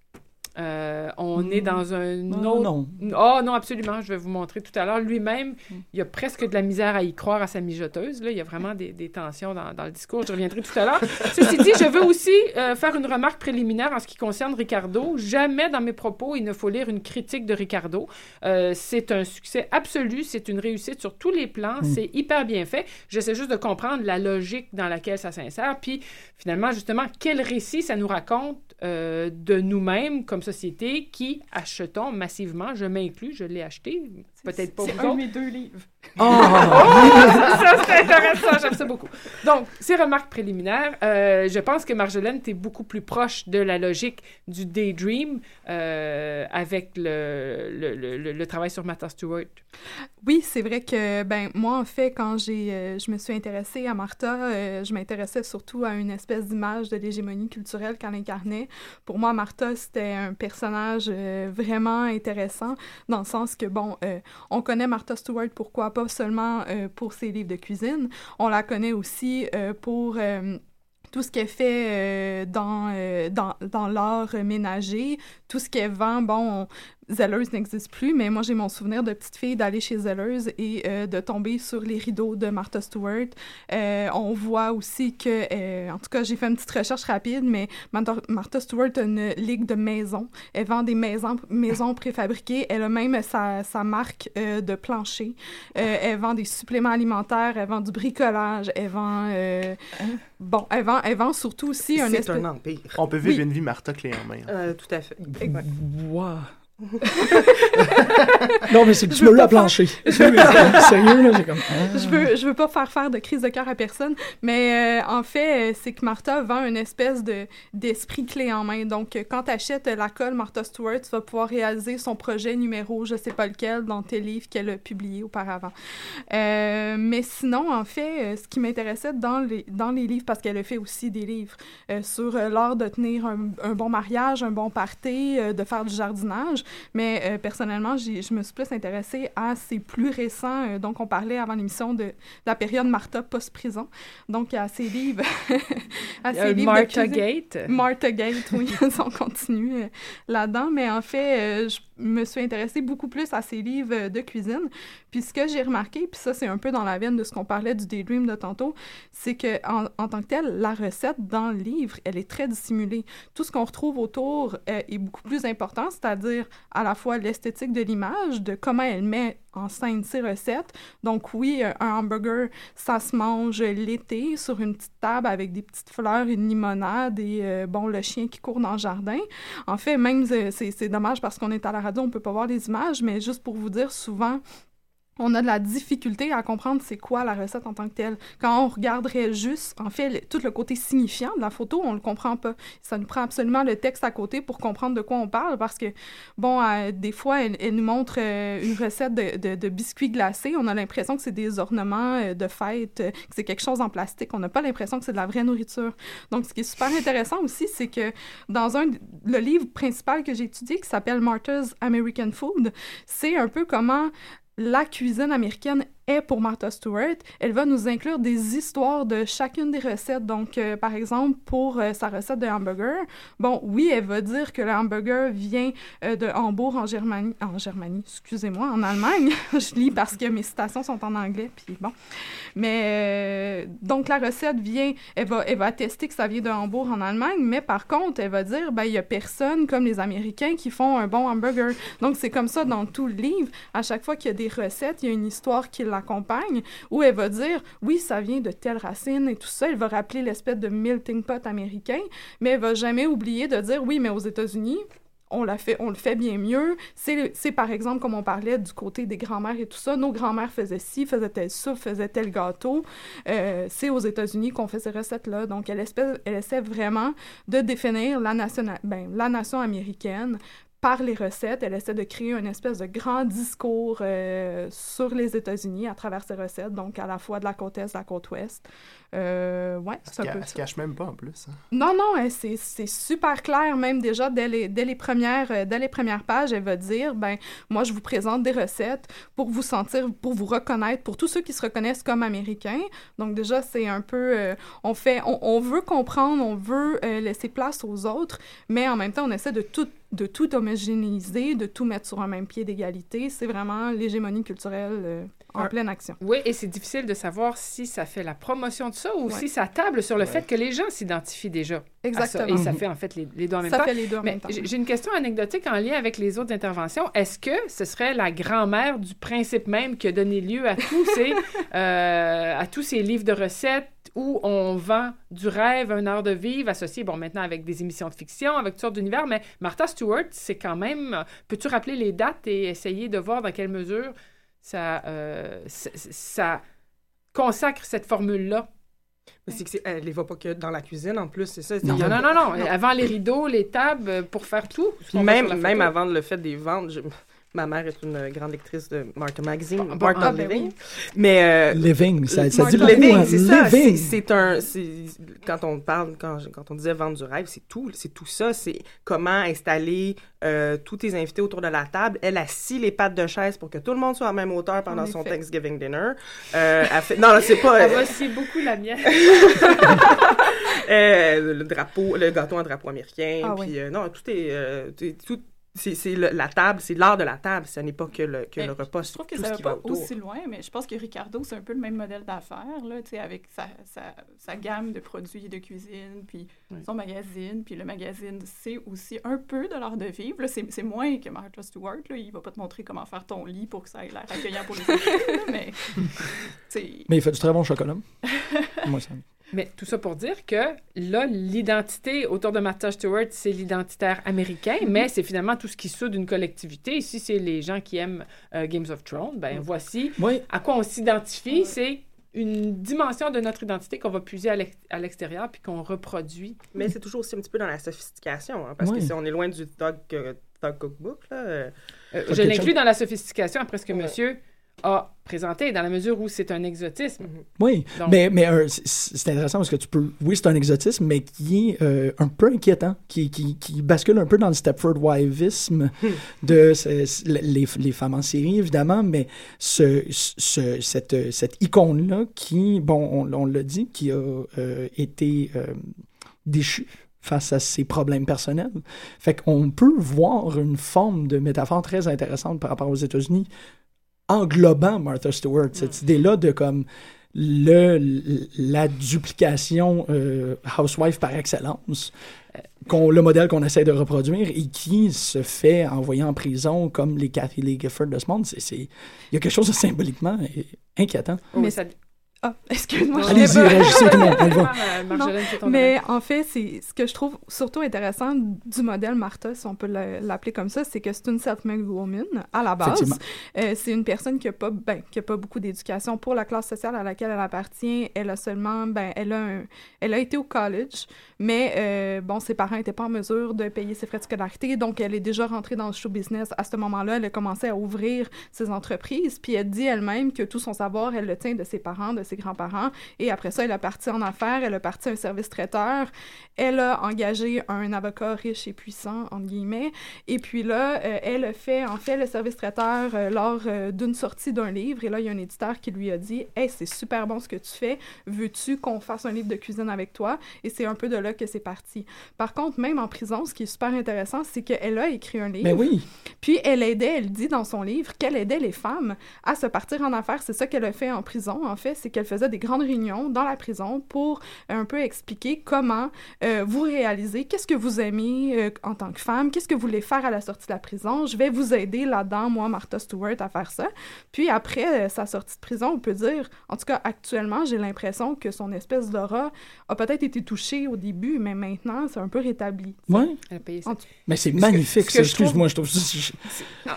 Euh, on est dans un Ah, autre... non. Oh non, absolument, je vais vous montrer tout à l'heure. Lui-même, il y a presque de la misère à y croire à sa mijoteuse. Là. Il y a vraiment des, des tensions dans, dans le discours. Je reviendrai tout à l'heure. Ceci dit, je veux aussi euh, faire une remarque préliminaire en ce qui concerne Ricardo. Jamais dans mes propos, il ne faut lire une critique de Ricardo. Euh, c'est un succès absolu, c'est une réussite sur tous les plans, Mm. c'est hyper bien fait. J'essaie juste de comprendre la logique dans laquelle ça s'insère, puis finalement, justement, quel récit ça nous raconte de nous-mêmes comme société qui achetons massivement. Je m'inclus, je l'ai acheté, peut-être pas C'est vous un de mes deux livres. Oh! ça, c'est intéressant, j'aime ça beaucoup. Donc, ces remarques préliminaires, euh, je pense que Marjolaine, tu es beaucoup plus proche de la logique du daydream euh, avec le, le, le- le travail sur Martha Stewart. Oui, c'est vrai que, ben, moi, en fait, quand j'ai, euh, je me suis intéressée à Martha, euh, je m'intéressais surtout à une espèce d'image de l'hégémonie culturelle qu'elle incarnait. Pour moi, Martha, c'était un personnage euh, vraiment intéressant, dans le sens que, bon, euh, on connaît Martha Stewart, pourquoi pas seulement euh, pour ses livres de cuisine, on la connaît aussi euh, pour... euh, tout ce qu'elle fait dans, dans, dans l'art ménager, tout ce qu'elle vend, bon, on- Zelleuse n'existe plus, mais moi j'ai mon souvenir de petite fille d'aller chez Zelleuse et euh, de tomber sur les rideaux de Martha Stewart. Euh, on voit aussi que, euh, en tout cas j'ai fait une petite recherche rapide, mais Martha, Stewart a une ligue de maisons. Elle vend des maisons, maisons préfabriquées. Elle a même sa, sa marque euh, de plancher. Euh, elle vend des suppléments alimentaires, elle vend du bricolage, elle vend... euh, Bon, elle vend, elle vend surtout aussi un C'est espèce... un empire. On peut vivre Oui. une vie Martha clé en main. Euh, tout à fait. Wow. non, mais c'est que tu me l'as planché. Je Sérieux, là, j'ai comme. ah. je veux, je veux pas faire faire de crise de cœur à personne, mais euh, en fait, euh, c'est que Martha vend une espèce de d'esprit clé en main. Donc, euh, quand tu achètes la colle Martha Stewart, tu vas pouvoir réaliser son projet numéro, je sais pas lequel, dans tes livres qu'elle a publiés auparavant. Euh, mais sinon, en fait, ce qui m'intéressait dans les, dans les livres, parce qu'elle a fait aussi des livres euh, sur l'art de tenir un, un bon mariage, un bon party, de faire du jardinage, mais euh, personnellement, je me suis plus intéressée à ces plus récents. euh, donc, on parlait avant l'émission de, de la période Martha post-prison. Donc, à ces livres. à Euh, ces livres de Martha. Gate. Martha Gate, oui, on continue euh, là-dedans. Mais en fait, euh, je me suis intéressée beaucoup plus à ces livres de cuisine. Puis ce que j'ai remarqué, puis ça, c'est un peu dans la veine de ce qu'on parlait du Daydream de tantôt, c'est que en, en tant que telle, la recette dans le livre, elle est très dissimulée. Tout ce qu'on retrouve autour euh, est beaucoup plus important, c'est-à-dire à la fois l'esthétique de l'image, de comment elle met en scène ses recettes. Donc oui, un hamburger, ça se mange l'été sur une petite table avec des petites fleurs, une limonade et euh, bon le chien qui court dans le jardin. En fait, même euh, c'est dommage parce qu'on est à la radio, on peut pas voir les images, mais juste pour vous dire, souvent on a de la difficulté à comprendre c'est quoi la recette en tant que telle. Quand on regarderait juste, en fait, le- tout le côté signifiant de la photo, on le comprend pas. Ça nous prend absolument le texte à côté pour comprendre de quoi on parle parce que, bon, euh, des fois, elle, nous montre euh, une recette de, biscuits glacés. On a l'impression que c'est des ornements euh, de fête, que c'est quelque chose en plastique. On n'a pas l'impression que c'est de la vraie nourriture. Donc, ce qui est super intéressant aussi, c'est que dans un, le livre principal que j'ai étudié, qui s'appelle Martha's American Food, c'est un peu comment la cuisine américaine est pour Martha Stewart. Elle va nous inclure des histoires de chacune des recettes. Donc, euh, par exemple, pour euh, sa recette de hamburger, bon, oui, elle va dire que le hamburger vient euh, de Hambourg en Germanie, en Germanie, excusez-moi, en Allemagne. Je lis parce que mes citations sont en anglais, puis bon. Mais donc la recette vient, elle va, elle va attester que ça vient de Hambourg en Allemagne, mais par contre, elle va dire, ben il y a personne comme les Américains qui font un bon hamburger. Donc c'est comme ça dans tout le livre. À chaque fois qu'il y a des recettes, il y a une histoire qui l'accompagne où elle va dire, oui, ça vient de telle racine et tout ça. Elle va rappeler l'espèce de melting pot américain, mais elle va jamais oublier de dire, oui, mais aux États-Unis, on, l'a fait, on le fait bien mieux. C'est, par exemple, comme on parlait du côté des grands-mères et tout ça, nos grands-mères faisaient ci, faisaient telle soupe, faisaient tel gâteau. Euh, c'est aux États-Unis qu'on fait ces recettes-là. Donc, elle, espèce, elle essaie vraiment de définir la, nationa- ben, la nation américaine par les recettes. Elle essaie de créer une espèce de grand discours euh, sur les États-Unis à travers ses recettes, donc à la fois de la côte est, de la côte ouest. Euh, ouais, Elle se elle ça. cache même pas en plus. hein. Non, non, elle, c'est, super clair, même déjà dès les, dès, les premières, euh, dès les premières pages, elle va dire, ben, moi, je vous présente des recettes pour vous sentir, pour vous reconnaître, pour tous ceux qui se reconnaissent comme américains. Donc déjà, c'est un peu, euh, on fait, on, on veut comprendre, on veut euh, laisser place aux autres, mais en même temps, on essaie de tout de tout homogénéiser, de tout mettre sur un même pied d'égalité. C'est vraiment l'hégémonie culturelle euh, en pleine action. Oui, et c'est difficile de savoir si ça fait la promotion de ça ou Ouais. si ça table sur le Ouais. fait que les gens s'identifient déjà. à ça. Exactement. Et ça fait en fait les, les deux en même Ça temps. fait les deux en Mais même temps. j'ai j'ai une question anecdotique en lien avec les autres interventions. Est-ce que ce serait la grand-mère du principe même qui a donné lieu à tous ces, euh, à tous ces livres de recettes où on vend du rêve, un art de vivre associé, bon, maintenant avec des émissions de fiction, avec toutes sortes d'univers, mais Martha Stewart, c'est quand même... Peux-tu rappeler les dates et essayer de voir dans quelle mesure ça, euh, ça, ça consacre cette formule-là? Mais c'est que c'est- elle les va pas que dans la cuisine en plus, c'est ça. Non, non, non, non, Avant les rideaux, les tables, pour faire tout. Puis voit même, même avant le fait des ventes, je- ma mère est une grande lectrice de Martha Magazine, bon, Martha ah, ben Living. Mais euh, Living, ça- ça dit Living, hein, c'est ça. living. C'est un, quand on parle, quand, on disait vendre du rêve, c'est tout, c'est tout ça. C'est comment installer euh, tous tes invités autour de la table. Elle assit les pattes de chaise pour que tout le monde soit à la même hauteur pendant En son. Thanksgiving dinner. Euh, elle fait, non, là, c'est pas. Elle va aussi beaucoup la mienne. Euh, le drapeau, le gâteau en drapeau américain. Ah puis oui. euh, non, tout est, euh, tout- tout- c'est c'est le- la table, c'est l'art de la table. Ce n'est pas que le, que Mais le repas, Je trouve que ça va pas autour. aussi loin, mais je pense que Ricardo, c'est un peu le même modèle d'affaires, là, tu sais, avec sa, sa, sa gamme de produits de cuisine, puis son magazine, puis le magazine, c'est aussi un peu de l'art de vivre. là. C'est c'est moins que Martha Stewart, là. Il va pas te montrer comment faire ton lit pour que ça ait l'air accueillant pour les mais... sais, Mais il fait du très bon chocolat. Moi, ça. Mais tout ça pour dire que là, l'identité autour de Martha Stewart, c'est l'identitaire américain, Mm-hmm. mais c'est finalement tout ce qui soude une collectivité. Ici, c'est les gens qui aiment euh, Games of Thrones. Ben, voici Oui. à quoi on s'identifie. C'est une dimension de notre identité qu'on va puiser à l'ex- à l'extérieur puis qu'on reproduit. Mais c'est toujours aussi un petit peu dans la sophistication, hein, parce que si on est loin du Thug, euh, Thug Cookbook, là... euh, Euh, je l'inclus chose- dans la sophistication après ce que monsieur a présenté, dans la mesure où c'est un exotisme. Oui, Donc- mais, mais euh, c'est- intéressant parce que tu peux. Oui, c'est un exotisme, mais qui est euh, un peu inquiétant, qui, qui, qui bascule un peu dans le Stepford Wiveisme de ce- ce- les, les femmes en série, évidemment, mais ce, ce- cette, cette icône-là qui, bon, on, on l'a dit, qui a euh, été déchue face à ses problèmes personnels. Fait qu'on peut voir une forme de métaphore très intéressante par rapport aux États-Unis englobant Martha Stewart, cette idée-là de comme le, la duplication euh, housewife par excellence, qu'on, le modèle qu'on essaie de reproduire et qui se fait envoyer en prison comme les Kathy Lee Gifford de ce monde. Il y a quelque chose de symboliquement inquiétant. Mais ça... Ah, excuse-moi. je Allez-y, réagissez tout le monde, on Non, mais en fait, c'est ce que je trouve surtout intéressant du modèle Martha, si on peut le- l'appeler comme ça, c'est que c'est une self-made woman à la base. Euh, c'est une personne qui a pas, ben, qui a pas beaucoup d'éducation pour la classe sociale à laquelle elle appartient. Elle a seulement, ben, elle a, un- elle a été au college, mais euh, bon, ses parents n'étaient pas en mesure de payer ses frais de scolarité, donc elle est déjà rentrée dans le show business. À ce moment-là, elle a commencé à ouvrir ses entreprises, puis elle dit elle-même que tout son savoir, elle le tient de ses parents, de ses grands-parents, et après ça, elle a parti en affaires, elle a parti un service traiteur, elle a engagé un avocat riche et puissant, entre guillemets, et puis là, euh, elle a fait, en fait, le service traiteur euh, lors euh, d'une sortie d'un livre, et là, il y a un éditeur qui lui a dit « Hey, c'est super bon ce que tu fais, veux-tu qu'on fasse un livre de cuisine avec toi? » Et c'est un peu de là que c'est parti. Par contre, même en prison, ce qui est super intéressant, c'est qu'elle a écrit un livre. Mais oui. Puis elle aidait, elle dit dans son livre qu'elle aidait les femmes à se partir en affaires. C'est ça qu'elle a fait en prison, en fait, c'est qu'elle faisait des grandes réunions dans la prison pour un peu expliquer comment euh, vous réalisez, qu'est-ce que vous aimez euh, en tant que femme, qu'est-ce que vous voulez faire à la sortie de la prison. Je vais vous aider là-dedans, moi, Martha Stewart, à faire ça. Puis après euh, sa sortie de prison, on peut dire, en tout cas actuellement, j'ai l'impression que son espèce d'aura a peut-être été touchée au début, mais maintenant, c'est un peu rétabli. En tout- Mais c'est Ce que- magnifique, ce Excuse-moi, je trouve ça.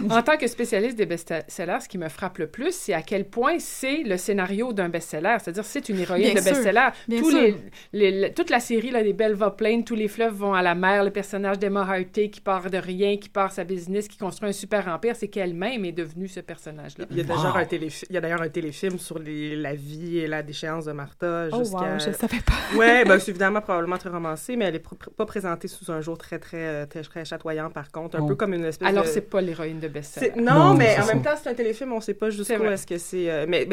En tant que spécialiste des best-sellers, ce qui me frappe le plus, c'est à quel point c'est le scénario d'un best-seller. C'est-à-dire, c'est une héroïne Bien de best-seller. bien Tous sûr. les, les- le- toute la série là, des Belva Plain, tous les fleuves vont à la mer. Le personnage d'Emma Hartey qui part de rien, qui part sa business, qui construit un super empire, c'est qu'elle-même est devenue ce personnage-là. Il y a un téléfi- d'ailleurs un téléfilm sur les- la vie et la déchéance de Martha Oh, wow, je le savais pas. ouais, ben, c'est évidemment probablement très romancé, mais elle est pr- pr- pas présentée sous un jour très, très, euh, très, très chatoyant, par contre. Un Oh. peu comme une espèce Alors, de... c'est pas l'héroïne de best-seller. Non, Non, mais en ça. même temps, c'est un téléfilm, on sait pas jusqu'où est-ce que c'est... euh, mais,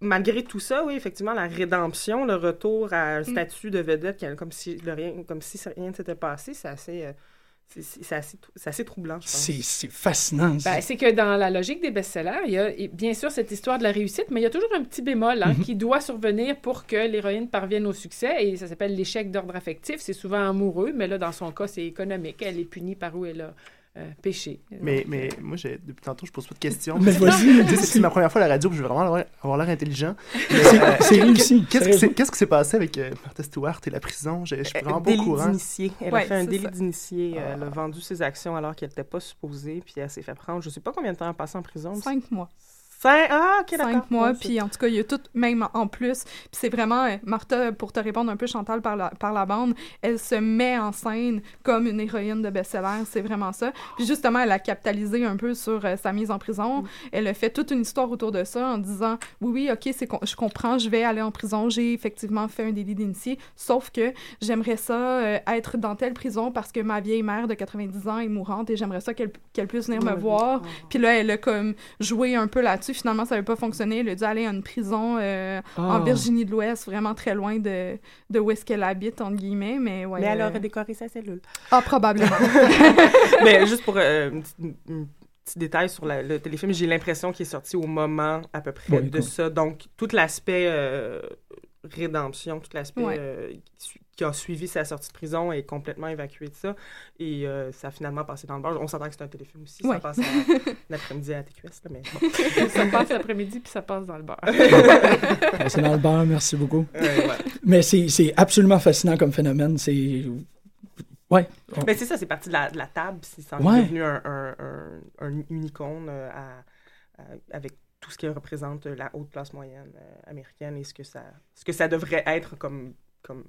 malgré tout ça, oui, effectivement, la rédemption, le retour à un Mm. statut de vedette, comme si, le rien, comme si rien ne s'était passé, c'est assez... euh, c'est- assez, troublant, je pense. C'est, fascinant. Ben, c'est que dans la logique des best-sellers, il y a bien sûr cette histoire de la réussite, mais il y a toujours un petit bémol hein, Mhm. qui doit survenir pour que l'héroïne parvienne au succès, et ça s'appelle l'échec d'ordre affectif. C'est souvent amoureux, mais là, dans son cas, c'est économique. Elle est punie par où elle a euh, péché. Mais, Donc, mais euh, moi, j'ai- depuis tantôt, je pose pas de questions. Mais vas-y. C'est ma première fois à la radio, puis je veux vraiment avoir, avoir l'air intelligent. Mais, C'est- euh, c'est réussi, Qu'est-ce qui sérieusement. s'est- qu'est-ce qui s'est passé avec euh, Martha Stewart et la prison? Je je suis vraiment pas au courant. d'initié. Elle Ouais, a fait un délit ça. d'initié. euh, Elle a vendu ses actions alors qu'elle n'était pas supposée, puis elle s'est fait prendre. Je sais pas combien de temps elle a passé en prison. Cinq mois. Cinq... Ah, ok, d'accord. Cinq mois, puis en tout cas, il y a tout, même en plus. Puis c'est vraiment, euh, Martha, pour te répondre un peu, Chantal, par la, par la bande, elle se met en scène comme une héroïne de best-seller, c'est vraiment ça. Puis justement, elle a capitalisé un peu sur euh, sa mise en prison. Elle a fait toute une histoire autour de ça en disant, oui, oui, ok, c'est con- je comprends, je vais aller en prison, j'ai effectivement fait un délit d'initié, sauf que j'aimerais ça euh, être dans telle prison parce que ma vieille mère de 90 ans est mourante et j'aimerais ça qu'elle qu'elle puisse venir me voir. Puis là, elle a comme joué un peu là-dessus. Finalement, ça n'avait pas fonctionné. Elle a dû aller à une prison euh, en Ah. Virginie de l'Ouest, vraiment très loin de, de où est-ce qu'elle habite, entre guillemets. Mais, ouais, Mais elle euh, aurait décoré sa cellule. Ah, probablement. Mais juste pour euh, un, petit, un petit détail sur la- le téléfilm, j'ai l'impression qu'il est sorti au moment à peu près de ça. Donc, tout l'aspect euh, rédemption, tout l'aspect Ouais. euh, qui a suivi sa sortie de prison est complètement évacué de ça. Et euh, ça a finalement passé dans le bar. On s'entend que c'est un téléfilm aussi. Ouais. Ça passe l'après-midi à TQS, là, mais bon. ça passe l'après-midi puis ça passe dans le bar. C'est dans le bar, merci beaucoup. Ouais, ouais. Mais c'est absolument fascinant comme phénomène. C'est. Ouais. On- Mais c'est ça, c'est parti de la, de la table, c'est Ouais. devenu un, un, un, un unicorn euh, à- à- avec tout ce qui représente la haute classe moyenne euh, américaine et ce que ça, ce que ça devrait être comme, comme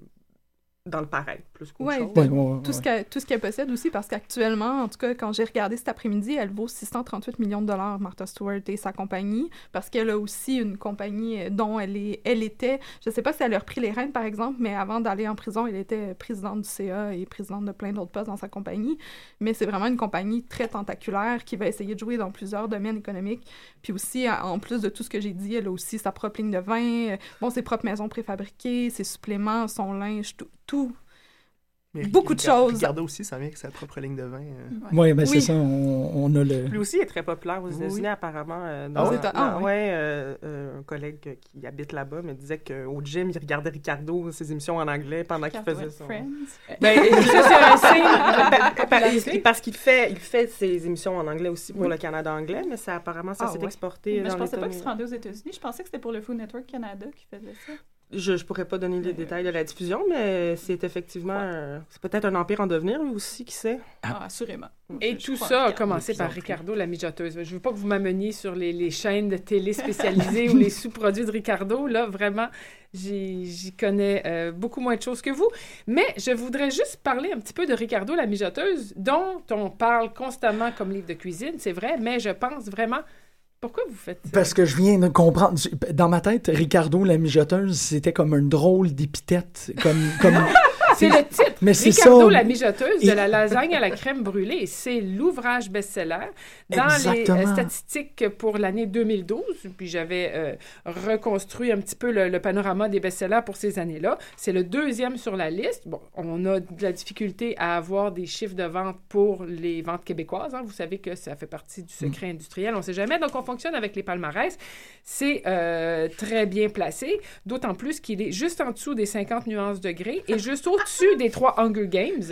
dans le paraître, plus qu'autre Ouais, chose. tout, ce qu'elle, tout ce qu'elle possède aussi, parce qu'actuellement, en tout cas, quand j'ai regardé cet après-midi, elle vaut 638 millions de dollars, Martha Stewart et sa compagnie, parce qu'elle a aussi une compagnie euh, dont elle, est, elle était, je sais pas si elle a repris les rênes, par exemple, mais avant d'aller en prison, elle était présidente du CA et présidente de plein d'autres postes dans sa compagnie. Mais c'est vraiment une compagnie très tentaculaire qui va essayer de jouer dans plusieurs domaines économiques. Puis aussi, en plus de tout ce que j'ai dit, elle a aussi sa propre ligne de vin, bon, ses propres maisons préfabriquées, ses suppléments, son linge, tout. Tout. Mais Beaucoup de choses. Ricardo aussi, ça vient avec sa propre ligne de vin. euh. Ouais, ben c'est Oui. ça, on, on a le. Lui aussi est très populaire aux Oui, États-Unis, oui. apparemment. euh, Ah dans- oui? dans- Ah oui. ouais, euh, euh, un collègue qui habite là-bas me disait qu'au gym, il regardait Ricardo, ses émissions en anglais pendant qu'il faisait son... Friends. Ben, ça, c'est parce qu'il fait, il fait ses émissions en anglais aussi pour Oui. le Canada anglais, mais ça apparemment ça Ah, s'est ouais. exporté Mais dans je pensais les pas qu'il se rendait aux États-Unis. Je pensais que c'était pour le Food Network Canada qui faisait ça. Je, je pourrais pas donner les détails de la diffusion, mais c'est effectivement euh, c'est peut-être un empire en devenir lui aussi, qui sait. Ah, assurément. Et Je tout ça a Ricardo. commencé par. Ricardo, la mijoteuse. Je veux pas que vous m'ameniez sur les, les chaînes de télé spécialisées ou les sous-produits de Ricardo. Là, vraiment, j'y j'y connais euh, beaucoup moins de choses que vous. Mais je voudrais juste parler un petit peu de Ricardo, la mijoteuse, dont on parle constamment comme livre de cuisine, c'est vrai, mais je pense vraiment... Pourquoi vous faites ça? Parce que je viens de comprendre. Dans ma tête, Ricardo la mijoteuse, c'était comme un drôle d'épithète. Comme, comme... C'est le titre. Mais c'est Ricardo, ça. la mijoteuse de la lasagne à la crème brûlée. C'est l'ouvrage best-seller dans Exactement. les euh, statistiques pour l'année 2012. Puis j'avais euh, reconstruit un petit peu le, le panorama des best-sellers pour ces années-là. C'est le deuxième sur la liste. Bon, on a de la difficulté à avoir des chiffres de vente pour les ventes québécoises. hein. Vous savez que ça fait partie du Mm. secret industriel. On ne sait jamais. Donc, on fonctionne avec les palmarès. C'est euh, très bien placé, d'autant plus qu'il est juste en dessous des 50 nuances degrés et juste au-dessus des trois Hunger Games.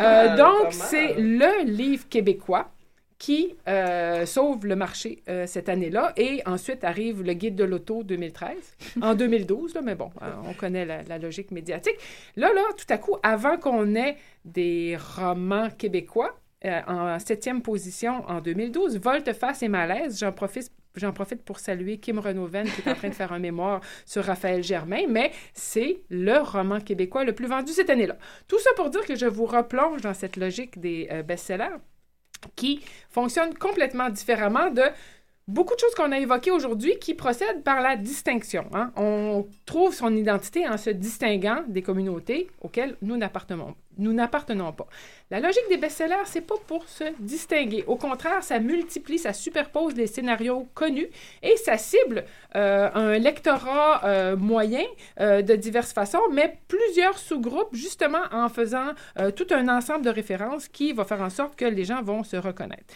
Euh, donc, c'est le livre québécois qui euh, sauve le marché euh, cette année-là. Et ensuite arrive le guide de l'auto 2013, en 2012, là, mais bon, euh, on connaît la, la logique médiatique. Là, là, tout à coup, avant qu'on ait des romans québécois, en septième position en 2012, Volte-face et malaise, j'en profite J'en profite pour saluer Kim Renoven qui est en train de faire un mémoire sur Raphaël Germain, mais c'est le roman québécois le plus vendu cette année-là. Tout ça pour dire que je vous replonge dans cette logique des euh, best-sellers qui fonctionne complètement différemment de beaucoup de choses qu'on a évoquées aujourd'hui qui procèdent par la distinction. hein. On trouve son identité en se distinguant des communautés auxquelles nous n'appartenons, nous n'appartenons pas. La logique des best-sellers, c'est pas pour se distinguer. Au contraire, ça multiplie, ça superpose les scénarios connus et ça cible euh, un lectorat euh, moyen euh, de diverses façons, mais plusieurs sous-groupes, justement en faisant tout un ensemble de références qui va faire en sorte que les gens vont se reconnaître.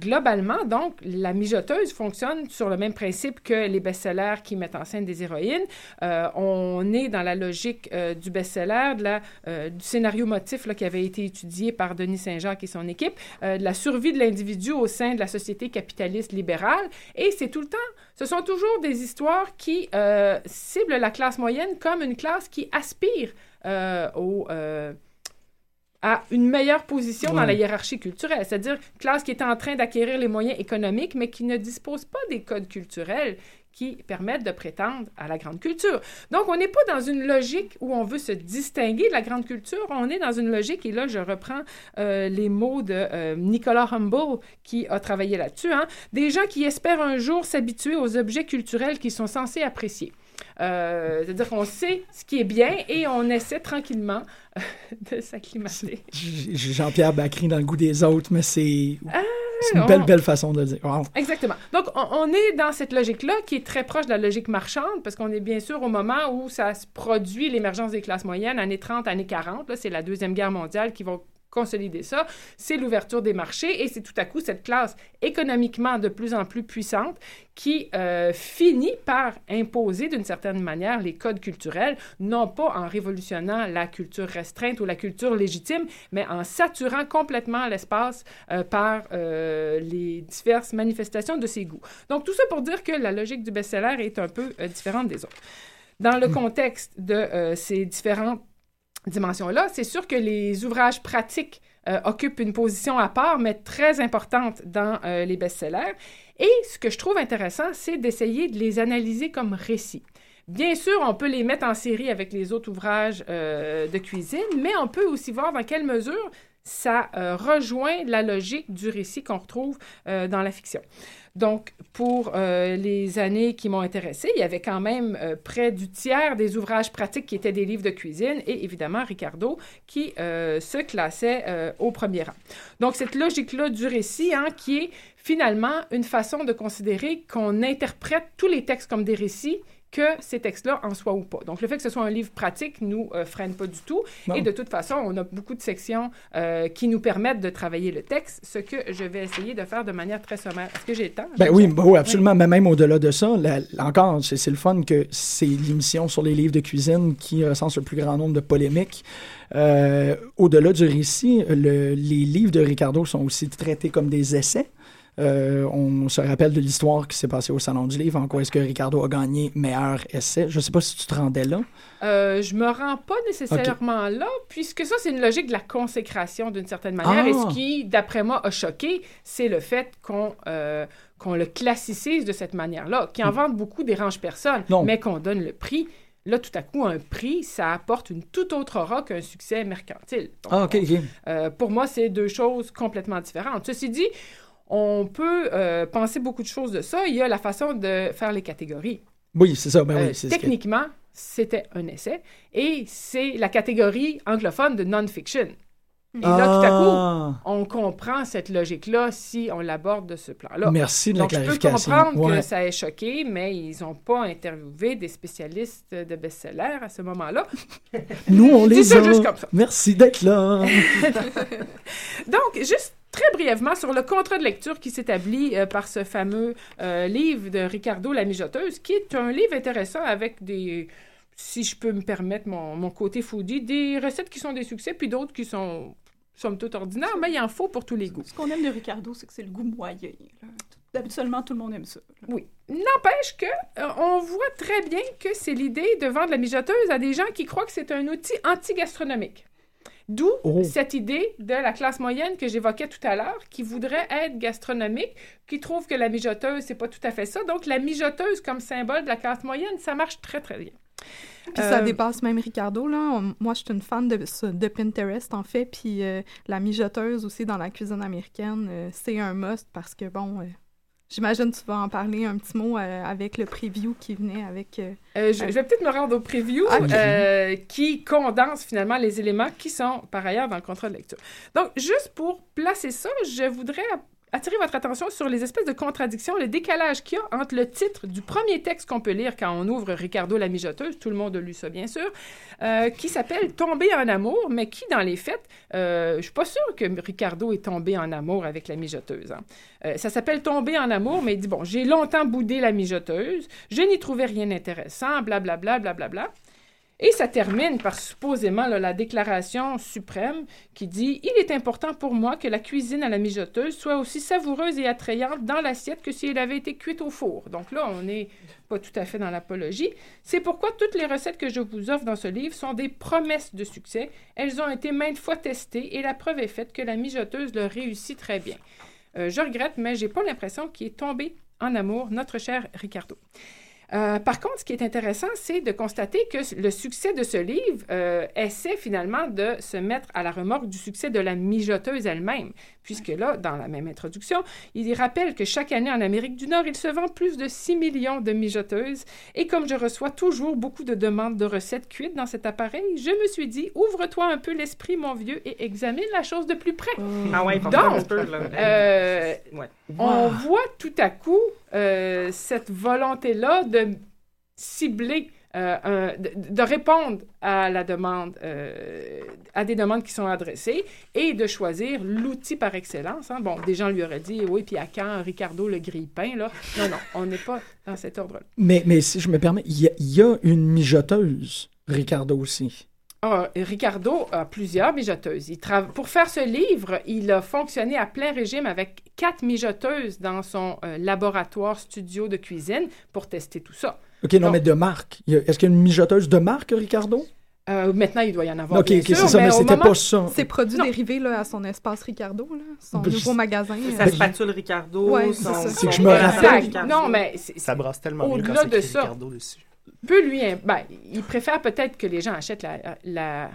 Globalement, donc, la mijoteuse fonctionne sur le même principe que les best-sellers qui mettent en scène des héroïnes. Euh, on est dans la logique euh, du best-seller, de la, euh, du scénario motif qui avait été étudié par Denis Saint-Jacques et son équipe, de la survie de l'individu au sein de la société capitaliste libérale. Et c'est tout le temps, ce sont toujours des histoires qui ciblent la classe moyenne comme une classe qui aspire au... à une meilleure position dans la hiérarchie culturelle, c'est-à-dire classe qui est en train d'acquérir les moyens économiques, mais qui ne dispose pas des codes culturels qui permettent de prétendre à la grande culture. Donc, on n'est pas dans une logique où on veut se distinguer de la grande culture, on est dans une logique, et là, je reprends euh, les mots de euh, Nicolas Humboldt qui a travaillé là-dessus, hein, des gens qui espèrent un jour s'habituer aux objets culturels qu'ils sont censés apprécier. Euh, c'est-à-dire qu'on sait ce qui est bien et on essaie tranquillement euh, de s'acclimater. Jean-Pierre Bacry dans le goût des autres, mais c'est c'est une on- belle, belle façon de le dire. Wow. Exactement. Donc, on, on est dans cette logique-là qui est très proche de la logique marchande, parce qu'on est bien sûr au moment où ça se produit l'émergence des classes moyennes, années 30, années 40. Là, c'est la Deuxième Guerre mondiale qui va consolider ça, c'est l'ouverture des marchés et c'est tout à coup cette classe économiquement de plus en plus puissante qui euh, finit par imposer d'une certaine manière les codes culturels, non pas en révolutionnant la culture restreinte ou la culture légitime, mais en saturant complètement l'espace euh, par euh, les diverses manifestations de ses goûts. Donc tout ça pour dire que la logique du best-seller est un peu différente des autres. Dans le contexte de ces différentes dimension-là. C'est sûr que les ouvrages pratiques euh, occupent une position à part, mais très importante dans euh, les best-sellers. Et ce que je trouve intéressant, c'est d'essayer de les analyser comme récits. Bien sûr, on peut les mettre en série avec les autres ouvrages euh, de cuisine, mais on peut aussi voir dans quelle mesure ça rejoint la logique du récit qu'on retrouve dans la fiction. Donc, pour euh, les années qui m'ont intéressée, il y avait quand même euh, près du tiers des ouvrages pratiques qui étaient des livres de cuisine et évidemment Ricardo qui euh, se classait au premier rang. Donc, cette logique-là du récit, hein, qui est finalement une façon de considérer qu'on interprète tous les textes comme des récits que ces textes-là en soient ou pas. Donc, le fait que ce soit un livre pratique nous euh, freine pas du tout. Et de toute façon, on a beaucoup de sections euh, qui nous permettent de travailler le texte, ce que je vais essayer de faire de manière très sommaire. Est-ce que j'ai le temps? Ben oui, ben oui, absolument. Mais même au-delà de ça, encore, c'est le fun que c'est l'émission sur les livres de cuisine qui recense le plus grand nombre de polémiques. Euh, au-delà du récit, les livres de Ricardo sont aussi traités comme des essais. Euh, on se rappelle de l'histoire qui s'est passée au Salon du Livre, en quoi est-ce que Ricardo a gagné meilleur essai. Je ne sais pas si tu te rendais là. Euh, je me rends pas nécessairement là, puisque ça, c'est une logique de la consécration d'une certaine manière. Et ce ah! qui, d'après moi, a choqué, c'est le fait qu'on euh, qu'on le classicise de cette manière-là, qui en hmm. vente beaucoup dérange personne, mais qu'on donne le prix. Là, tout à coup, un prix, ça apporte une toute autre aura qu'un succès mercantile. ah, OK, OK. Euh, pour moi, c'est deux choses complètement différentes. Ceci dit, on peut euh, penser beaucoup de choses de ça. Il y a la façon de faire les catégories. Oui, c'est ça. Ben oui, euh, techniquement, c'était un essai. Et c'est la catégorie anglophone de non-fiction. Et là, tout à coup, ah. on comprend cette logique-là si on l'aborde de ce plan-là. Merci de la clarification. Je peux comprendre que ça ait choqué, mais ils n'ont pas interviewé des spécialistes de best-sellers à ce moment-là. Nous, on les a. Juste comme ça. Merci d'être là. Donc, juste très brièvement sur le contrat de lecture qui s'établit euh, par ce fameux euh, livre de Ricardo La Mijoteuse, qui est un livre intéressant avec des, si je peux me permettre mon, mon côté foodie, des recettes qui sont des succès, puis d'autres qui sont somme toute ordinaires, mais il en faut pour tous les goûts. Ce qu'on aime de Ricardo, c'est que c'est le goût moyen. Habituellement, tout le monde aime ça. Oui. N'empêche que euh, on voit très bien que c'est l'idée de vendre la mijoteuse à des gens qui croient que c'est un outil anti-gastronomique. D'où oh. cette idée de la classe moyenne que j'évoquais tout à l'heure, qui voudrait être gastronomique, qui trouve que la mijoteuse, c'est pas tout à fait ça. Donc, la mijoteuse comme symbole de la classe moyenne, ça marche très, très bien. Puis ça euh, dépasse même Ricardo, là. moi, je suis une fan de, de Pinterest, en fait. Puis euh, la mijoteuse aussi dans la cuisine américaine, euh, c'est un must parce que, bon, J'imagine que tu vas en parler un petit mot euh, avec le preview qui venait avec. Euh, euh, je, vais peut-être me rendre au preview ah, qui condense finalement les éléments qui sont par ailleurs dans le contrat de lecture. Donc, juste pour placer ça, je voudrais attirer votre attention sur les espèces de contradictions, le décalage qu'il y a entre le titre du premier texte qu'on peut lire quand on ouvre Ricardo la mijoteuse, tout le monde a lu ça bien sûr, euh, qui s'appelle Tomber en amour, mais qui dans les faits, euh, je suis pas sûre que Ricardo est tombé en amour avec la mijoteuse. Hein. Euh, ça s'appelle Tomber en amour, mais il dit bon, j'ai longtemps boudé la mijoteuse, je n'y trouvais rien d'intéressant, blablabla, blablabla. Bla, bla, bla. Et ça termine par supposément la déclaration suprême qui dit Il est important pour moi que la cuisine à la mijoteuse soit aussi savoureuse et attrayante dans l'assiette que si elle avait été cuite au four. Donc là, on n'est pas tout à fait dans l'apologie. C'est pourquoi toutes les recettes que je vous offre dans ce livre sont des promesses de succès. Elles ont été maintes fois testées et la preuve est faite que la mijoteuse le réussit très bien. Euh, je regrette, mais j'ai pas l'impression qu'il est tombé en amour, notre cher Ricardo. Euh, par contre, ce qui est intéressant, c'est de constater que le succès de ce livre euh, essaie finalement de se mettre à la remorque du succès de la mijoteuse elle-même, puisque là, dans la même introduction, il rappelle que chaque année en Amérique du Nord, il se vend plus de 6 millions de mijoteuses, et comme je reçois toujours beaucoup de demandes de recettes cuites dans cet appareil, je me suis dit, ouvre-toi un peu l'esprit, mon vieux, et examine la chose de plus près. Ah ouais, Donc, un peu, là. Euh, on voit tout à coup euh, cette volonté-là de cibler euh, un- de, de répondre à la demande, euh, à des demandes qui sont adressées et de choisir l'outil par excellence. hein. Bon, des gens lui auraient dit, oui, puis à quand Ricardo le grille-pain, là? Non, non, on n'est pas dans cet ordre-là. Mais, mais si je me permets, il y, y a une mijoteuse, Ricardo aussi. Ah, Ricardo a plusieurs mijoteuses. Il Pour faire ce livre, il a fonctionné à plein régime avec quatre mijoteuses dans son euh, laboratoire studio de cuisine pour tester tout ça. OK, non, Donc, mais de marque. Est-ce qu'il y a une mijoteuse de marque, Ricardo? euh, maintenant, il doit y en avoir. Ok, bien sûr, ça, mais au c'était pas ça. Ses produits Non. dérivés là, à son espace Ricardo, là, son Ben, nouveau je- magasin. Sa euh, spatule Ricardo, Ouais, son... c'est que je me rappelle- Ricardo. Non, mais Ça brasse tellement mieux Au-delà quand de ça. Ricardo dessus. Peut lui. Ben, il préfère peut-être que les gens achètent la, la,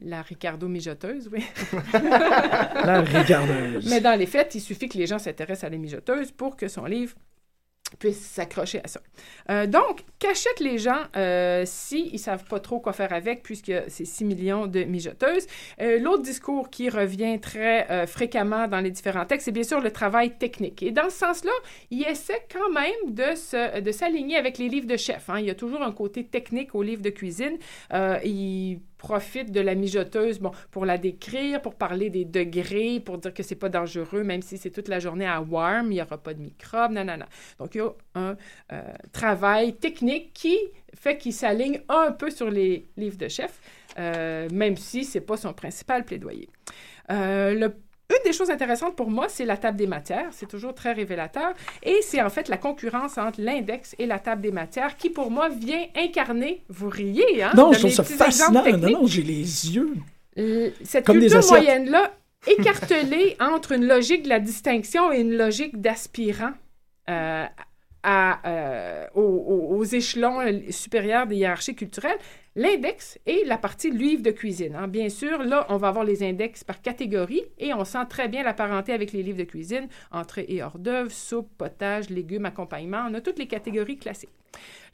la Ricardo mijoteuse, oui. La Ricardeuse. Mais dans les faits, il suffit que les gens s'intéressent à la mijoteuse pour que son livre puisse s'accrocher à ça. Euh, donc, qu'achètent les gens euh, s'ils ne savent pas trop quoi faire avec, puisque c'est 6 millions de mijoteuses? Euh, L'autre discours qui revient très fréquemment dans les différents textes, c'est bien sûr le travail technique. Et dans ce sens-là, il essaie quand même de, se, de s'aligner avec les livres de chef. hein. Il y a toujours un côté technique aux livres de cuisine. Il profite de la mijoteuse bon, pour la décrire, pour parler des degrés, pour dire que c'est pas dangereux, même si c'est toute la journée à warm, il n'y aura pas de microbes, nanana. Donc, il y a un euh, travail technique qui fait qu'il s'aligne un peu sur les livres de chef, euh, même si c'est pas son principal plaidoyer. Euh, le une des choses intéressantes pour moi, c'est la table des matières. C'est toujours très révélateur. Et c'est en fait la concurrence entre l'index et la table des matières qui, pour moi, vient incarner, vous riez, hein? Non, je trouve ça fascinant. Non, non, j'ai les yeux. L- Cette Comme des culture moyenne-là, écartelée entre une logique de la distinction et une logique d'aspirant euh, à, euh, aux, aux- aux échelons supérieurs des hiérarchies culturelles, l'index est la partie livre de cuisine. hein. Bien sûr, là, on va avoir les index par catégorie et on sent très bien la parenté avec les livres de cuisine, entrée et hors d'œuvre, soupe, potage, légumes, accompagnement. On a toutes les catégories classiques.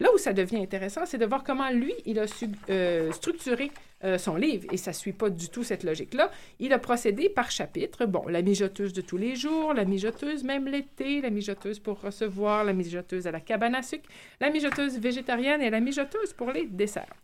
Là où ça devient intéressant, c'est de voir comment lui, il a euh, structurer euh, son livre, et ça ne suit pas du tout cette logique-là. Il a procédé par chapitre. Bon, la mijoteuse de tous les jours, la mijoteuse même l'été, la mijoteuse pour recevoir, la mijoteuse à la cabane à sucre, la mijoteuse végétarienne et la mijoteuse pour les desserts.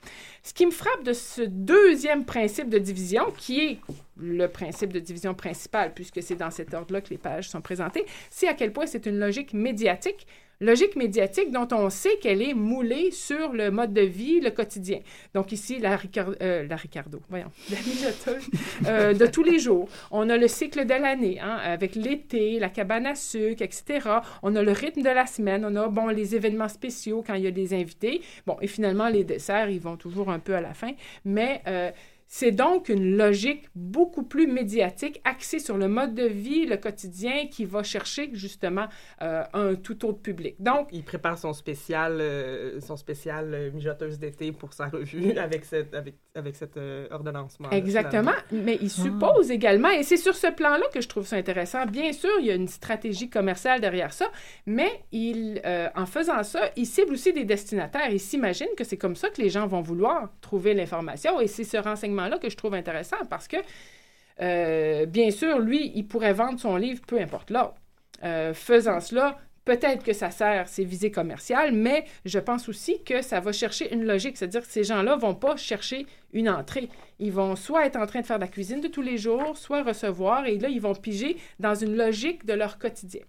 Ce qui me frappe de ce deuxième principe de division, qui est le principe de division principal, puisque c'est dans cet ordre-là que les pages sont présentées, c'est à quel point c'est une logique médiatique logique médiatique dont on sait qu'elle est moulée sur le mode de vie, le quotidien. Donc ici, la, euh, Ricardo, voyons, la euh, de tous les jours. On a le cycle de l'année, hein, avec l'été, la cabane à sucre, etc. On a le rythme de la semaine, on a, bon, les événements spéciaux quand il y a des invités. Bon, et finalement, les desserts, ils vont toujours un peu à la fin, mais... euh, c'est donc une logique beaucoup plus médiatique, axée sur le mode de vie, le quotidien, qui va chercher justement euh, un tout autre public. Donc, Il prépare son spécial, euh, son spécial euh, mijoteuse d'été pour sa revue avec cette, avec, avec cette euh, ordonnancement. Exactement, mais il suppose également, et c'est sur ce plan-là que je trouve ça intéressant. Bien sûr, il y a une stratégie commerciale derrière ça, mais il, euh, en faisant ça, il cible aussi des destinataires. Il s'imagine que c'est comme ça que les gens vont vouloir trouver l'information, et c'est ce renseignement-là que je trouve intéressant parce que, euh, bien sûr, lui, il pourrait vendre son livre, peu importe l'ordre. Euh, faisant cela, Peut-être que ça sert ses visées commerciales, mais je pense aussi que ça va chercher une logique. C'est-à-dire que ces gens-là vont pas chercher une entrée. Ils vont soit être en train de faire de la cuisine de tous les jours, soit recevoir, et là, ils vont piger dans une logique de leur quotidien.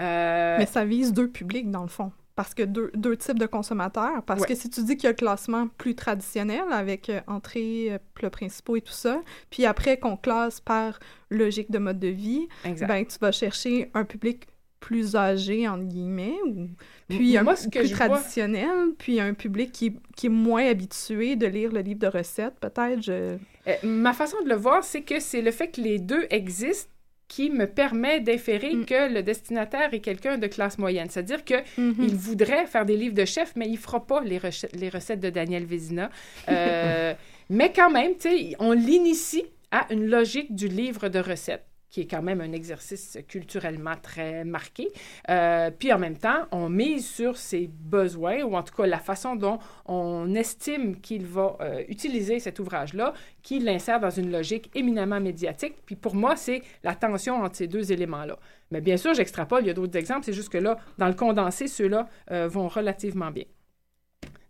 Euh, Mais ça vise deux publics, dans le fond. Parce que deux, deux types de consommateurs. Parce Ouais. que si tu dis qu'il y a le classement plus traditionnel avec euh, entrée, euh, plats principaux et tout ça, puis après qu'on classe par logique de mode de vie, Exact. ben tu vas chercher un public plus âgé, entre guillemets, ou puis un moi, ce que plus vois- traditionnel, puis un public qui, qui est moins habitué de lire le livre de recettes, peut-être. Je... Euh, ma façon de le voir, c'est que c'est le fait que les deux existent qui me permet d'inférer Mm. que le destinataire est quelqu'un de classe moyenne. C'est-à-dire que Mhm. il voudrait faire des livres de chef, mais il fera pas les, les recettes de Daniel Vézina. Euh, mais quand même, on l'initie à une logique du livre de recettes qui est quand même un exercice culturellement très marqué. Euh, puis en même temps, on mise sur ses besoins, ou en tout cas la façon dont on estime qu'il va euh, utiliser cet ouvrage-là, qui l'insère dans une logique éminemment médiatique. Puis pour moi, c'est la tension entre ces deux éléments-là. Mais bien sûr, j'extrapole, il y a d'autres exemples, c'est juste que là, dans le condensé, ceux-là euh, vont relativement bien.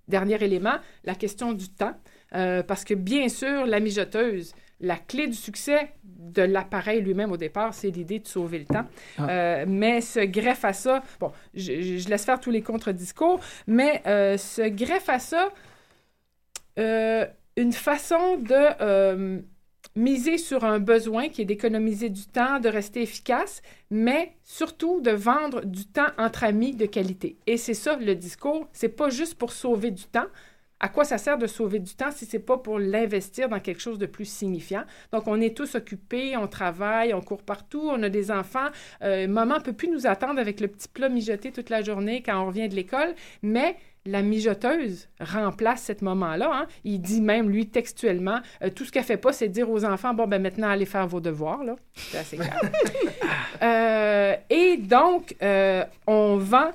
dernier élément, la question du temps. Parce que bien sûr, la mijoteuse, la clé du succès de l'appareil lui-même au départ, c'est l'idée de sauver le temps. Ah. Euh, mais se greffe à ça, bon, je, je laisse faire tous les contre-discours, mais euh, se greffe à ça euh, une façon de euh, miser sur un besoin qui est d'économiser du temps, de rester efficace, mais surtout de vendre du temps entre amis de qualité. Et c'est ça le discours. C'est pas juste pour sauver du temps. À quoi ça sert de sauver du temps si c'est pas pour l'investir dans quelque chose de plus signifiant? Donc, on est tous occupés, on travaille, on court partout, on a des enfants. Euh, maman peut plus nous attendre avec le petit plat mijoté toute la journée quand on revient de l'école, mais la mijoteuse remplace ce moment-là. hein. Il dit même, lui, textuellement, euh, tout ce qu'elle fait pas, c'est dire aux enfants, bon, ben maintenant, allez faire vos devoirs. là. C'est assez clair. Euh, et donc, euh, on vend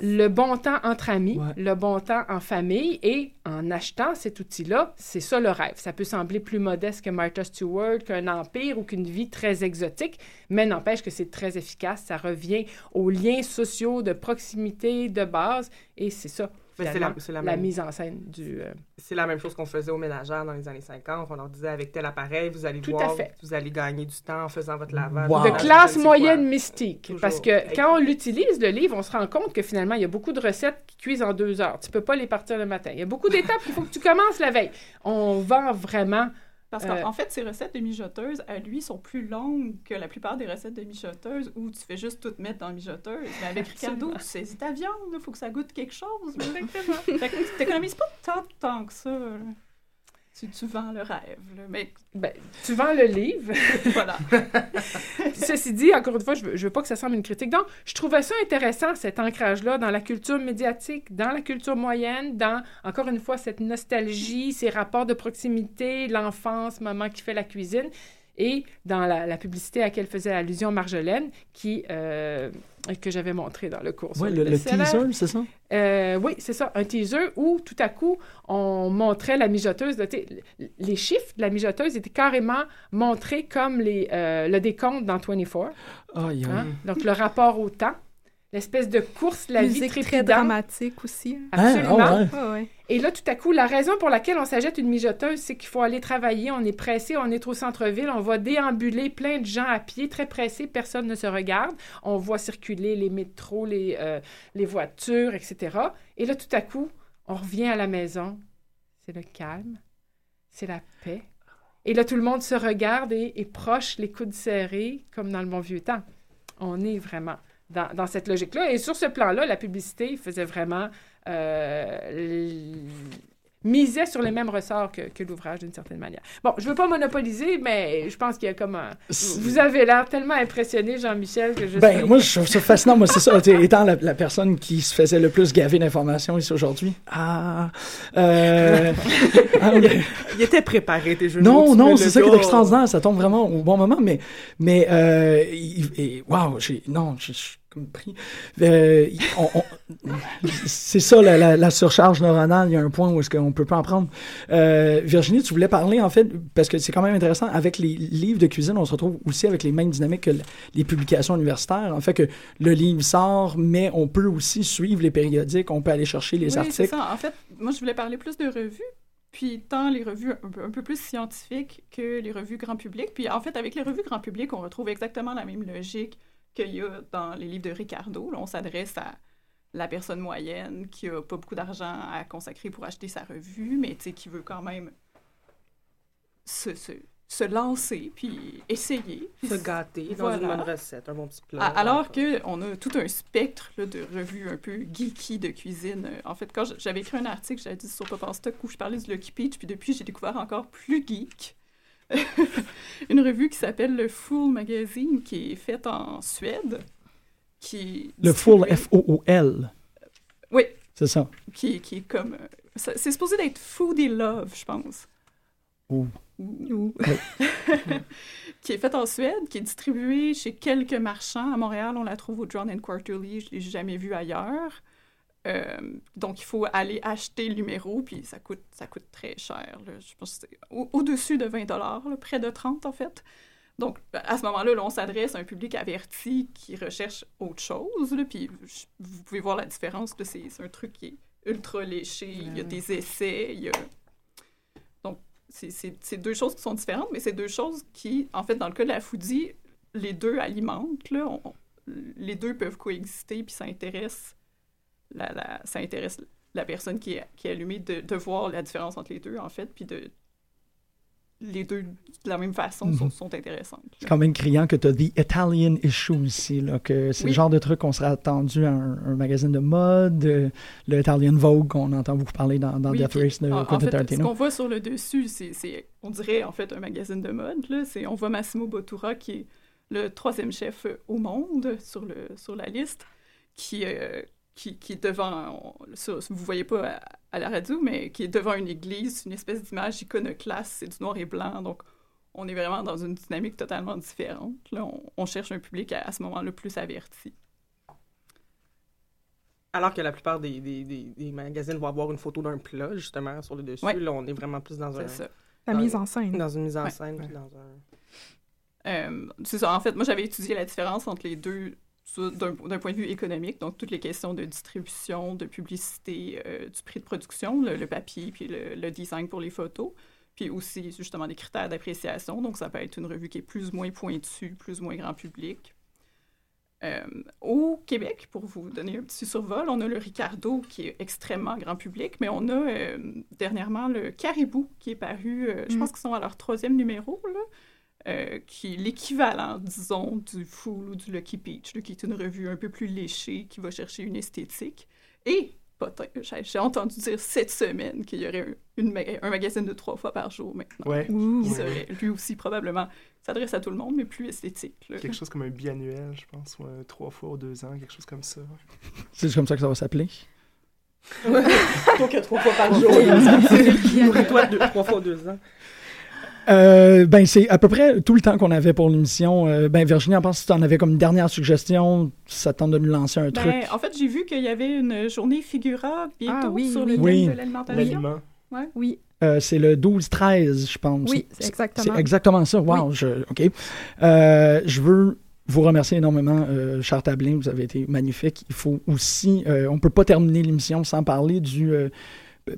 le bon temps entre amis, le bon temps en famille, et en achetant cet outil-là, c'est ça le rêve. Ça peut sembler plus modeste que Martha Stewart, qu'un empire ou qu'une vie très exotique, mais n'empêche que c'est très efficace. Ça revient aux liens sociaux de proximité, de base, et c'est ça. C'est la- c'est la la même- mise en scène du... euh, C'est la même chose qu'on faisait aux ménagères dans les années 50. On leur disait avec tel appareil, vous allez Tout voir, à fait. vous allez gagner du temps en faisant votre lavage. de votre classe moyenne quoi? mystique. Toujours. Parce que quand on l'utilise, le livre, on se rend compte que finalement, il y a beaucoup de recettes qui cuisent en deux heures. Tu peux pas les partir le matin. Il y a beaucoup d'étapes qu'il faut que tu commences la veille. On vend vraiment... Parce euh, qu'en fait, ces recettes de mijoteuse, à lui, sont plus longues que la plupart des recettes de mijoteuse où tu fais juste tout mettre dans la mijoteuse. Mais avec Ricardo, tu saisis ta viande, il faut que ça goûte quelque chose. fait que t'économises pas tant de temps que ça. là. Tu, tu vends le rêve. là. Mais Ben, tu vends le livre. voilà. Ceci dit, encore une fois, je veux, je veux pas que ça semble une critique. Donc, je trouvais ça intéressant, cet ancrage-là, dans la culture médiatique, dans la culture moyenne, dans, encore une fois, cette nostalgie, ces rapports de proximité, l'enfance, maman qui fait la cuisine, et dans la, la publicité à laquelle faisait allusion Marjolaine, qui, euh, que j'avais montré dans le cours. les le, teaser, c'est ça? Euh, oui, c'est ça, un teaser où tout à coup, on montrait la mijoteuse. les chiffres de la mijoteuse étaient carrément montrés comme les, euh, le décompte dans 24. Aïe, aïe. hein? Donc, le rapport au temps, l'espèce de course, la vie Musique très trépidante. dramatique aussi. Absolument. Hein? Ah ouais. Et là, tout à coup, la raison pour laquelle on s'achète une mijoteuse, c'est qu'il faut aller travailler, on est pressé, on est au centre-ville, on va déambuler plein de gens à pied, très pressés, personne ne se regarde. On voit circuler les métros, les, euh, les voitures, etc. Et là, tout à coup, on revient à la maison. C'est le calme, c'est la paix. Et là, tout le monde se regarde et est proche, les coudes serrés, comme dans le bon vieux temps. On est vraiment dans, dans cette logique-là. Et sur ce plan-là, la publicité faisait vraiment... euh, misait sur les mêmes ressorts que, que l'ouvrage d'une certaine manière. Bon, je veux pas monopoliser, mais je pense qu'il y a comme un... Vous avez l'air tellement impressionné, Jean-Michel, que je Ben, suis... moi, je trouve ça fascinant. Moi, c'est ça. sais, Étant la, la personne qui se faisait le plus gaver d'informations ici aujourd'hui. Ah. Euh, ah. Il était préparé, tes jeux Non, non, c'est ça qui est extraordinaire. Ça tombe vraiment au bon moment. Mais, mais, euh, il- et, wow, j'ai, non, je Euh, c'est ça, la, la, la surcharge neuronale. Il y a un point où est-ce qu'on peut pas en prendre. Euh, Virginie, tu voulais parler, en fait, parce que c'est quand même intéressant. Avec les livres de cuisine, on se retrouve aussi avec les mêmes dynamiques que les publications universitaires. En fait, que le livre sort, mais on peut aussi suivre les périodiques. On peut aller chercher les oui, articles. ça. En fait, moi, je voulais parler plus de revues, puis tant les revues un peu, un peu plus scientifiques que les revues grand public. Puis en fait, avec les revues grand public, on retrouve exactement la même logique qu'il y a dans les livres de Ricardo. Là, on s'adresse à la personne moyenne qui a pas beaucoup d'argent à consacrer pour acheter sa revue, mais qui veut quand même se, se, se lancer, puis essayer. puis Se gâter dans une bonne recette, un bon petit plat. Alors qu'on a tout un spectre là, de revues un peu geeky de cuisine. En fait, quand j'avais écrit un article, j'avais dit sur Pop en Stock où je parlais du Lucky Peach, puis depuis, j'ai découvert encore plus geek. une revue qui s'appelle le Fool Magazine, qui est faite en Suède. Qui Le distribuée- F-O-O-L. Oui, C'est ça. qui, qui est comme. euh, C'est supposé d'être Foodie Love, je pense. Ouh. Ouh. qui est faite en Suède, qui est distribuée chez quelques marchands. À Montréal, on la trouve au John and Quarterly. Je ne l'ai jamais vue ailleurs. Euh, donc, il faut aller acheter le numéro, puis ça coûte, ça coûte très cher. là. Je pense que c'est au- au-dessus de 20 là, près de 30 en fait. Donc, à ce moment-là, là, on s'adresse à un public averti qui recherche autre chose. là, puis vous pouvez voir la différence. C'est un truc qui est ultra léché, il y a des essais, il y a... Donc, c'est- deux choses qui sont différentes, mais c'est deux choses qui, en fait, dans le cas de la foodie, les deux alimentent, là. On- les deux peuvent coexister, puis ça intéresse la, la- ça intéresse la personne qui est, qui est allumée de, de voir la différence entre les deux, en fait, puis de... Les deux, de la même façon, sont, Mhm. sont intéressantes. C'est quand même criant que tu as The Italian Issue ici, là, que c'est le genre de truc qu'on serait attendu à un, un magazine de mode, euh, le Italian Vogue qu'on entend beaucoup parler dans, dans Oui, Death puis, Race de en, en Quentin ce qu'on voit sur le dessus, c'est, on dirait en fait un magazine de mode. Là. C'est, on voit Massimo Bottura qui est le troisième chef au monde sur, le, sur la liste, qui, euh, qui, qui est devant, on- ça, vous voyez pas à, à la radio, mais qui est devant une église, une espèce d'image iconoclaste, c'est du noir et blanc, donc on est vraiment dans une dynamique totalement différente. Là, on, on cherche un public à, à ce moment-là plus averti. Alors que la plupart des, des, des, des magazines vont avoir une photo d'un plat, justement, sur le dessus. Ouais. Là, on est vraiment plus dans C'est un... ça. La dans- mise en scène. Dans une mise en Ouais. scène, puis dans un... Euh, c'est ça. En fait, moi, j'avais étudié la différence entre les deux d'un point de vue économique, donc toutes les questions de distribution, de publicité, euh, du prix de production, le, le papier, puis le, le design pour les photos, puis aussi justement des critères d'appréciation. Donc, ça peut être une revue qui est plus ou moins pointue, plus ou moins grand public. Euh, au Québec, pour vous donner un petit survol, on a le Ricardo qui est extrêmement grand public, mais on a euh, dernièrement le Caribou qui est paru, je Mm. pense qu'ils sont à leur troisième numéro, là, euh, qui est l'équivalent, disons, du Fool ou du Lucky Peach, là, qui est une revue un peu plus léchée, qui va chercher une esthétique. Et, j'ai j'ai entendu dire cette semaine qu'il y aurait un, une ma- un magazine de trois fois par jour maintenant. Ouais. Qui Ouh. serait, lui aussi, probablement, s'adresse à tout le monde, mais plus esthétique. là. Quelque chose comme un biannuel, je pense, ou un trois fois ou deux ans, quelque chose comme ça. C'est comme ça que ça va s'appeler? Plutôt que trois fois par jour. Deux- trois fois deux ans. Euh, ben, c'est à peu près tout le temps qu'on avait pour l'émission. Euh, ben, Virginie, en pense que tu en avais comme une dernière suggestion? Ça tente de nous lancer un Ben, truc. en fait, j'ai vu qu'il y avait une journée Figura bientôt Ah oui, sur oui. le thème Oui. de l'alimentation. L'aliment. Ouais. Oui. Euh, c'est le 12-13, je pense. Oui, c'est exactement. C'est exactement ça. Wow, je, OK. Euh, je veux vous remercier énormément, euh, cher Tablin. Vous avez été magnifique. Il faut aussi... euh, on peut pas terminer l'émission sans parler du... euh,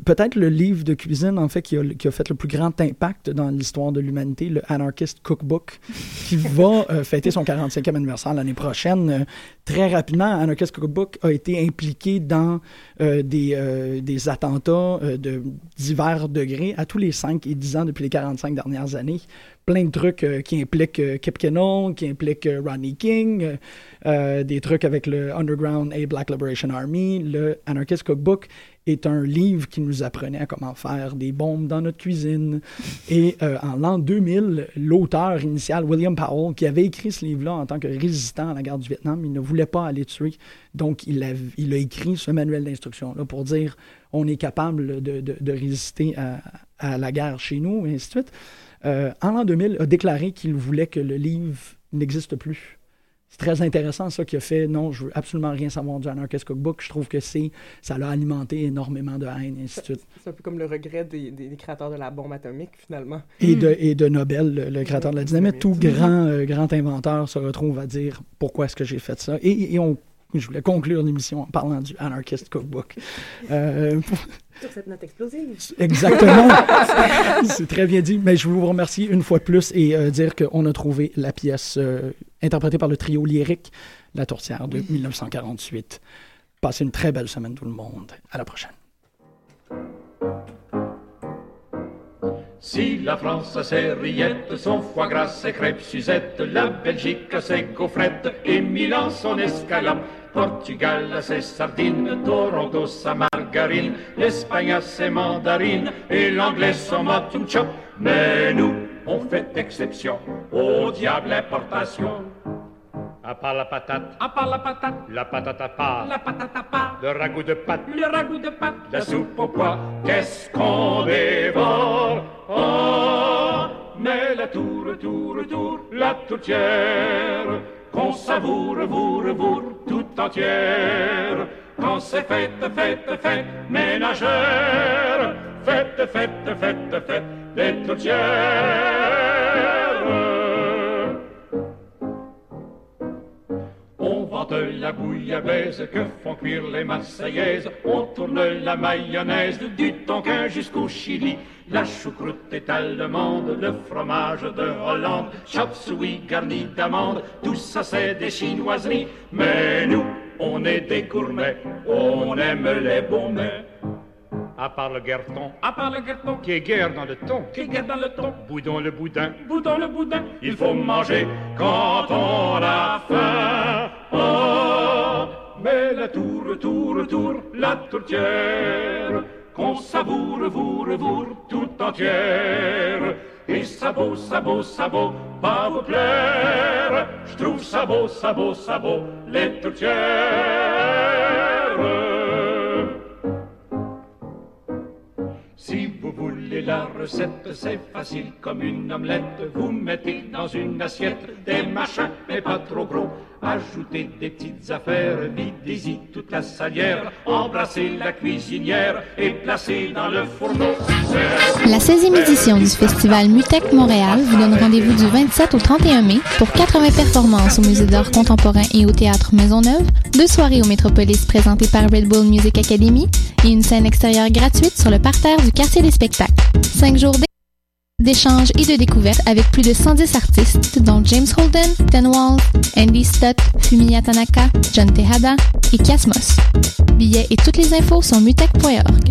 Peut-être le livre de cuisine, en fait, qui a, qui a fait le plus grand impact dans l'histoire de l'humanité, le Anarchist Cookbook, qui va euh, fêter son 45e anniversaire l'année prochaine. Euh, très rapidement, Anarchist Cookbook a été impliqué dans euh, des, des attentats de divers degrés à tous les 5 et 10 ans depuis les 45 dernières années. Plein de trucs qui impliquent Kip Kennel, qui impliquent Rodney King, des trucs avec le Underground A Black Liberation Army. Le Anarchist Cookbook est un livre qui nous apprenait à comment faire des bombes dans notre cuisine. Et euh, en l'an 2000, l'auteur initial, William Powell, qui avait écrit ce livre-là en tant que résistant à la guerre du Vietnam, il ne voulait pas aller tuer. Donc, il a, il a écrit ce manuel d'instruction-là pour dire on est capable de, de- de résister à, à la guerre chez nous, et ainsi de suite. Euh, en l'an 2000, a déclaré qu'il voulait que le livre n'existe plus. C'est très intéressant, ça, qui a fait non, je veux absolument rien savoir du Anarchist Cookbook. Je trouve que c'est, ça l'a alimenté énormément de haine, et ainsi de suite. C'est un peu comme le regret des, des- des créateurs de la bombe atomique, finalement. Et, de, et de Nobel, le, le créateur de la dynamite, tout grand, euh, grand inventeur se retrouve à dire pourquoi est-ce que j'ai fait ça. Et, et on, je voulais conclure l'émission en parlant du Anarchist Cookbook. Euh, pour- Sur cette note explosive. Exactement. C'est très bien dit. Mais je vous remercier une fois de plus et euh, dire qu'on a trouvé la pièce euh, interprétée par le trio lyrique La Tourtière de 1948. Passez une très belle semaine tout le monde. À la prochaine. Si la France a ses rillettes, son foie gras, ses crêpes Suzette, la Belgique a ses gaufrettes et Milan son escalope, Portugal a ses sardines, Toronto sa margarine, l'Espagne a ses mandarines et l'anglais son mutton chop. Mais nous, on fait exception, au diable l'importation. À part la patate, à part la patate, la patate à part, la patate à part, le ragoût de pâte, le ragoût de pâte, la soupe au pois, qu'est-ce qu'on dévore? Oh, mais la tour, tour, tour, la tourtière, qu'on savoure, vour, vour, tout entière, quand c'est fête, fête, fête, ménagère, fête, fête, fête, fête, des tourtières. La bouillabaisse que font cuire les Marseillaises. On tourne la mayonnaise du Tonkin jusqu'au Chili. La choucroute est allemande, le fromage de Hollande, chop suey garni d'amandes, tout ça c'est des chinoiseries. Mais nous, on est des gourmets, on aime les bons mets. À part le guerton, à part le guerton, qui est guerre dans le ton, qui est guerre dans le ton, boudon le boudin, boudon le boudin, il faut manger quand on a faim. Oh, mais la tour, tour, tour, la tourtière, qu'on savoure, voure, voure, tout entière. Et sabot, sabot, sabot, pas vous plaire, je trouve sabot, sabot, sabot, les tourtières. La recette, c'est facile comme une omelette. Vous mettez dans une assiette des machins, mais pas trop gros. Ajoutez des petites affaires, toute la salière. Embrassez la cuisinière et placez dans le fourneau. La 16e édition du festival Mutec Montréal vous donne rendez-vous du 27 au 31 mai pour 80 performances au Musée d'art contemporain et au Théâtre Maisonneuve, deux soirées au Métropolis présentées par Red Bull Music Academy et une scène extérieure gratuite sur le parterre du quartier des spectacles. Cinq jours d'échanges et de découvertes avec plus de 110 artistes, dont James Holden, Ten Walls, Andy Stott, Fumiya Tanaka, John Tejada et Kiasmos. Billets et toutes les infos sur mutec.org.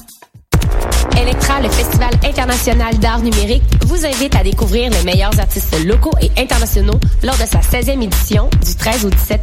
Le Festival international d'art numérique, vous invite à découvrir les meilleurs artistes locaux et internationaux lors de sa 16e édition du 13 au 17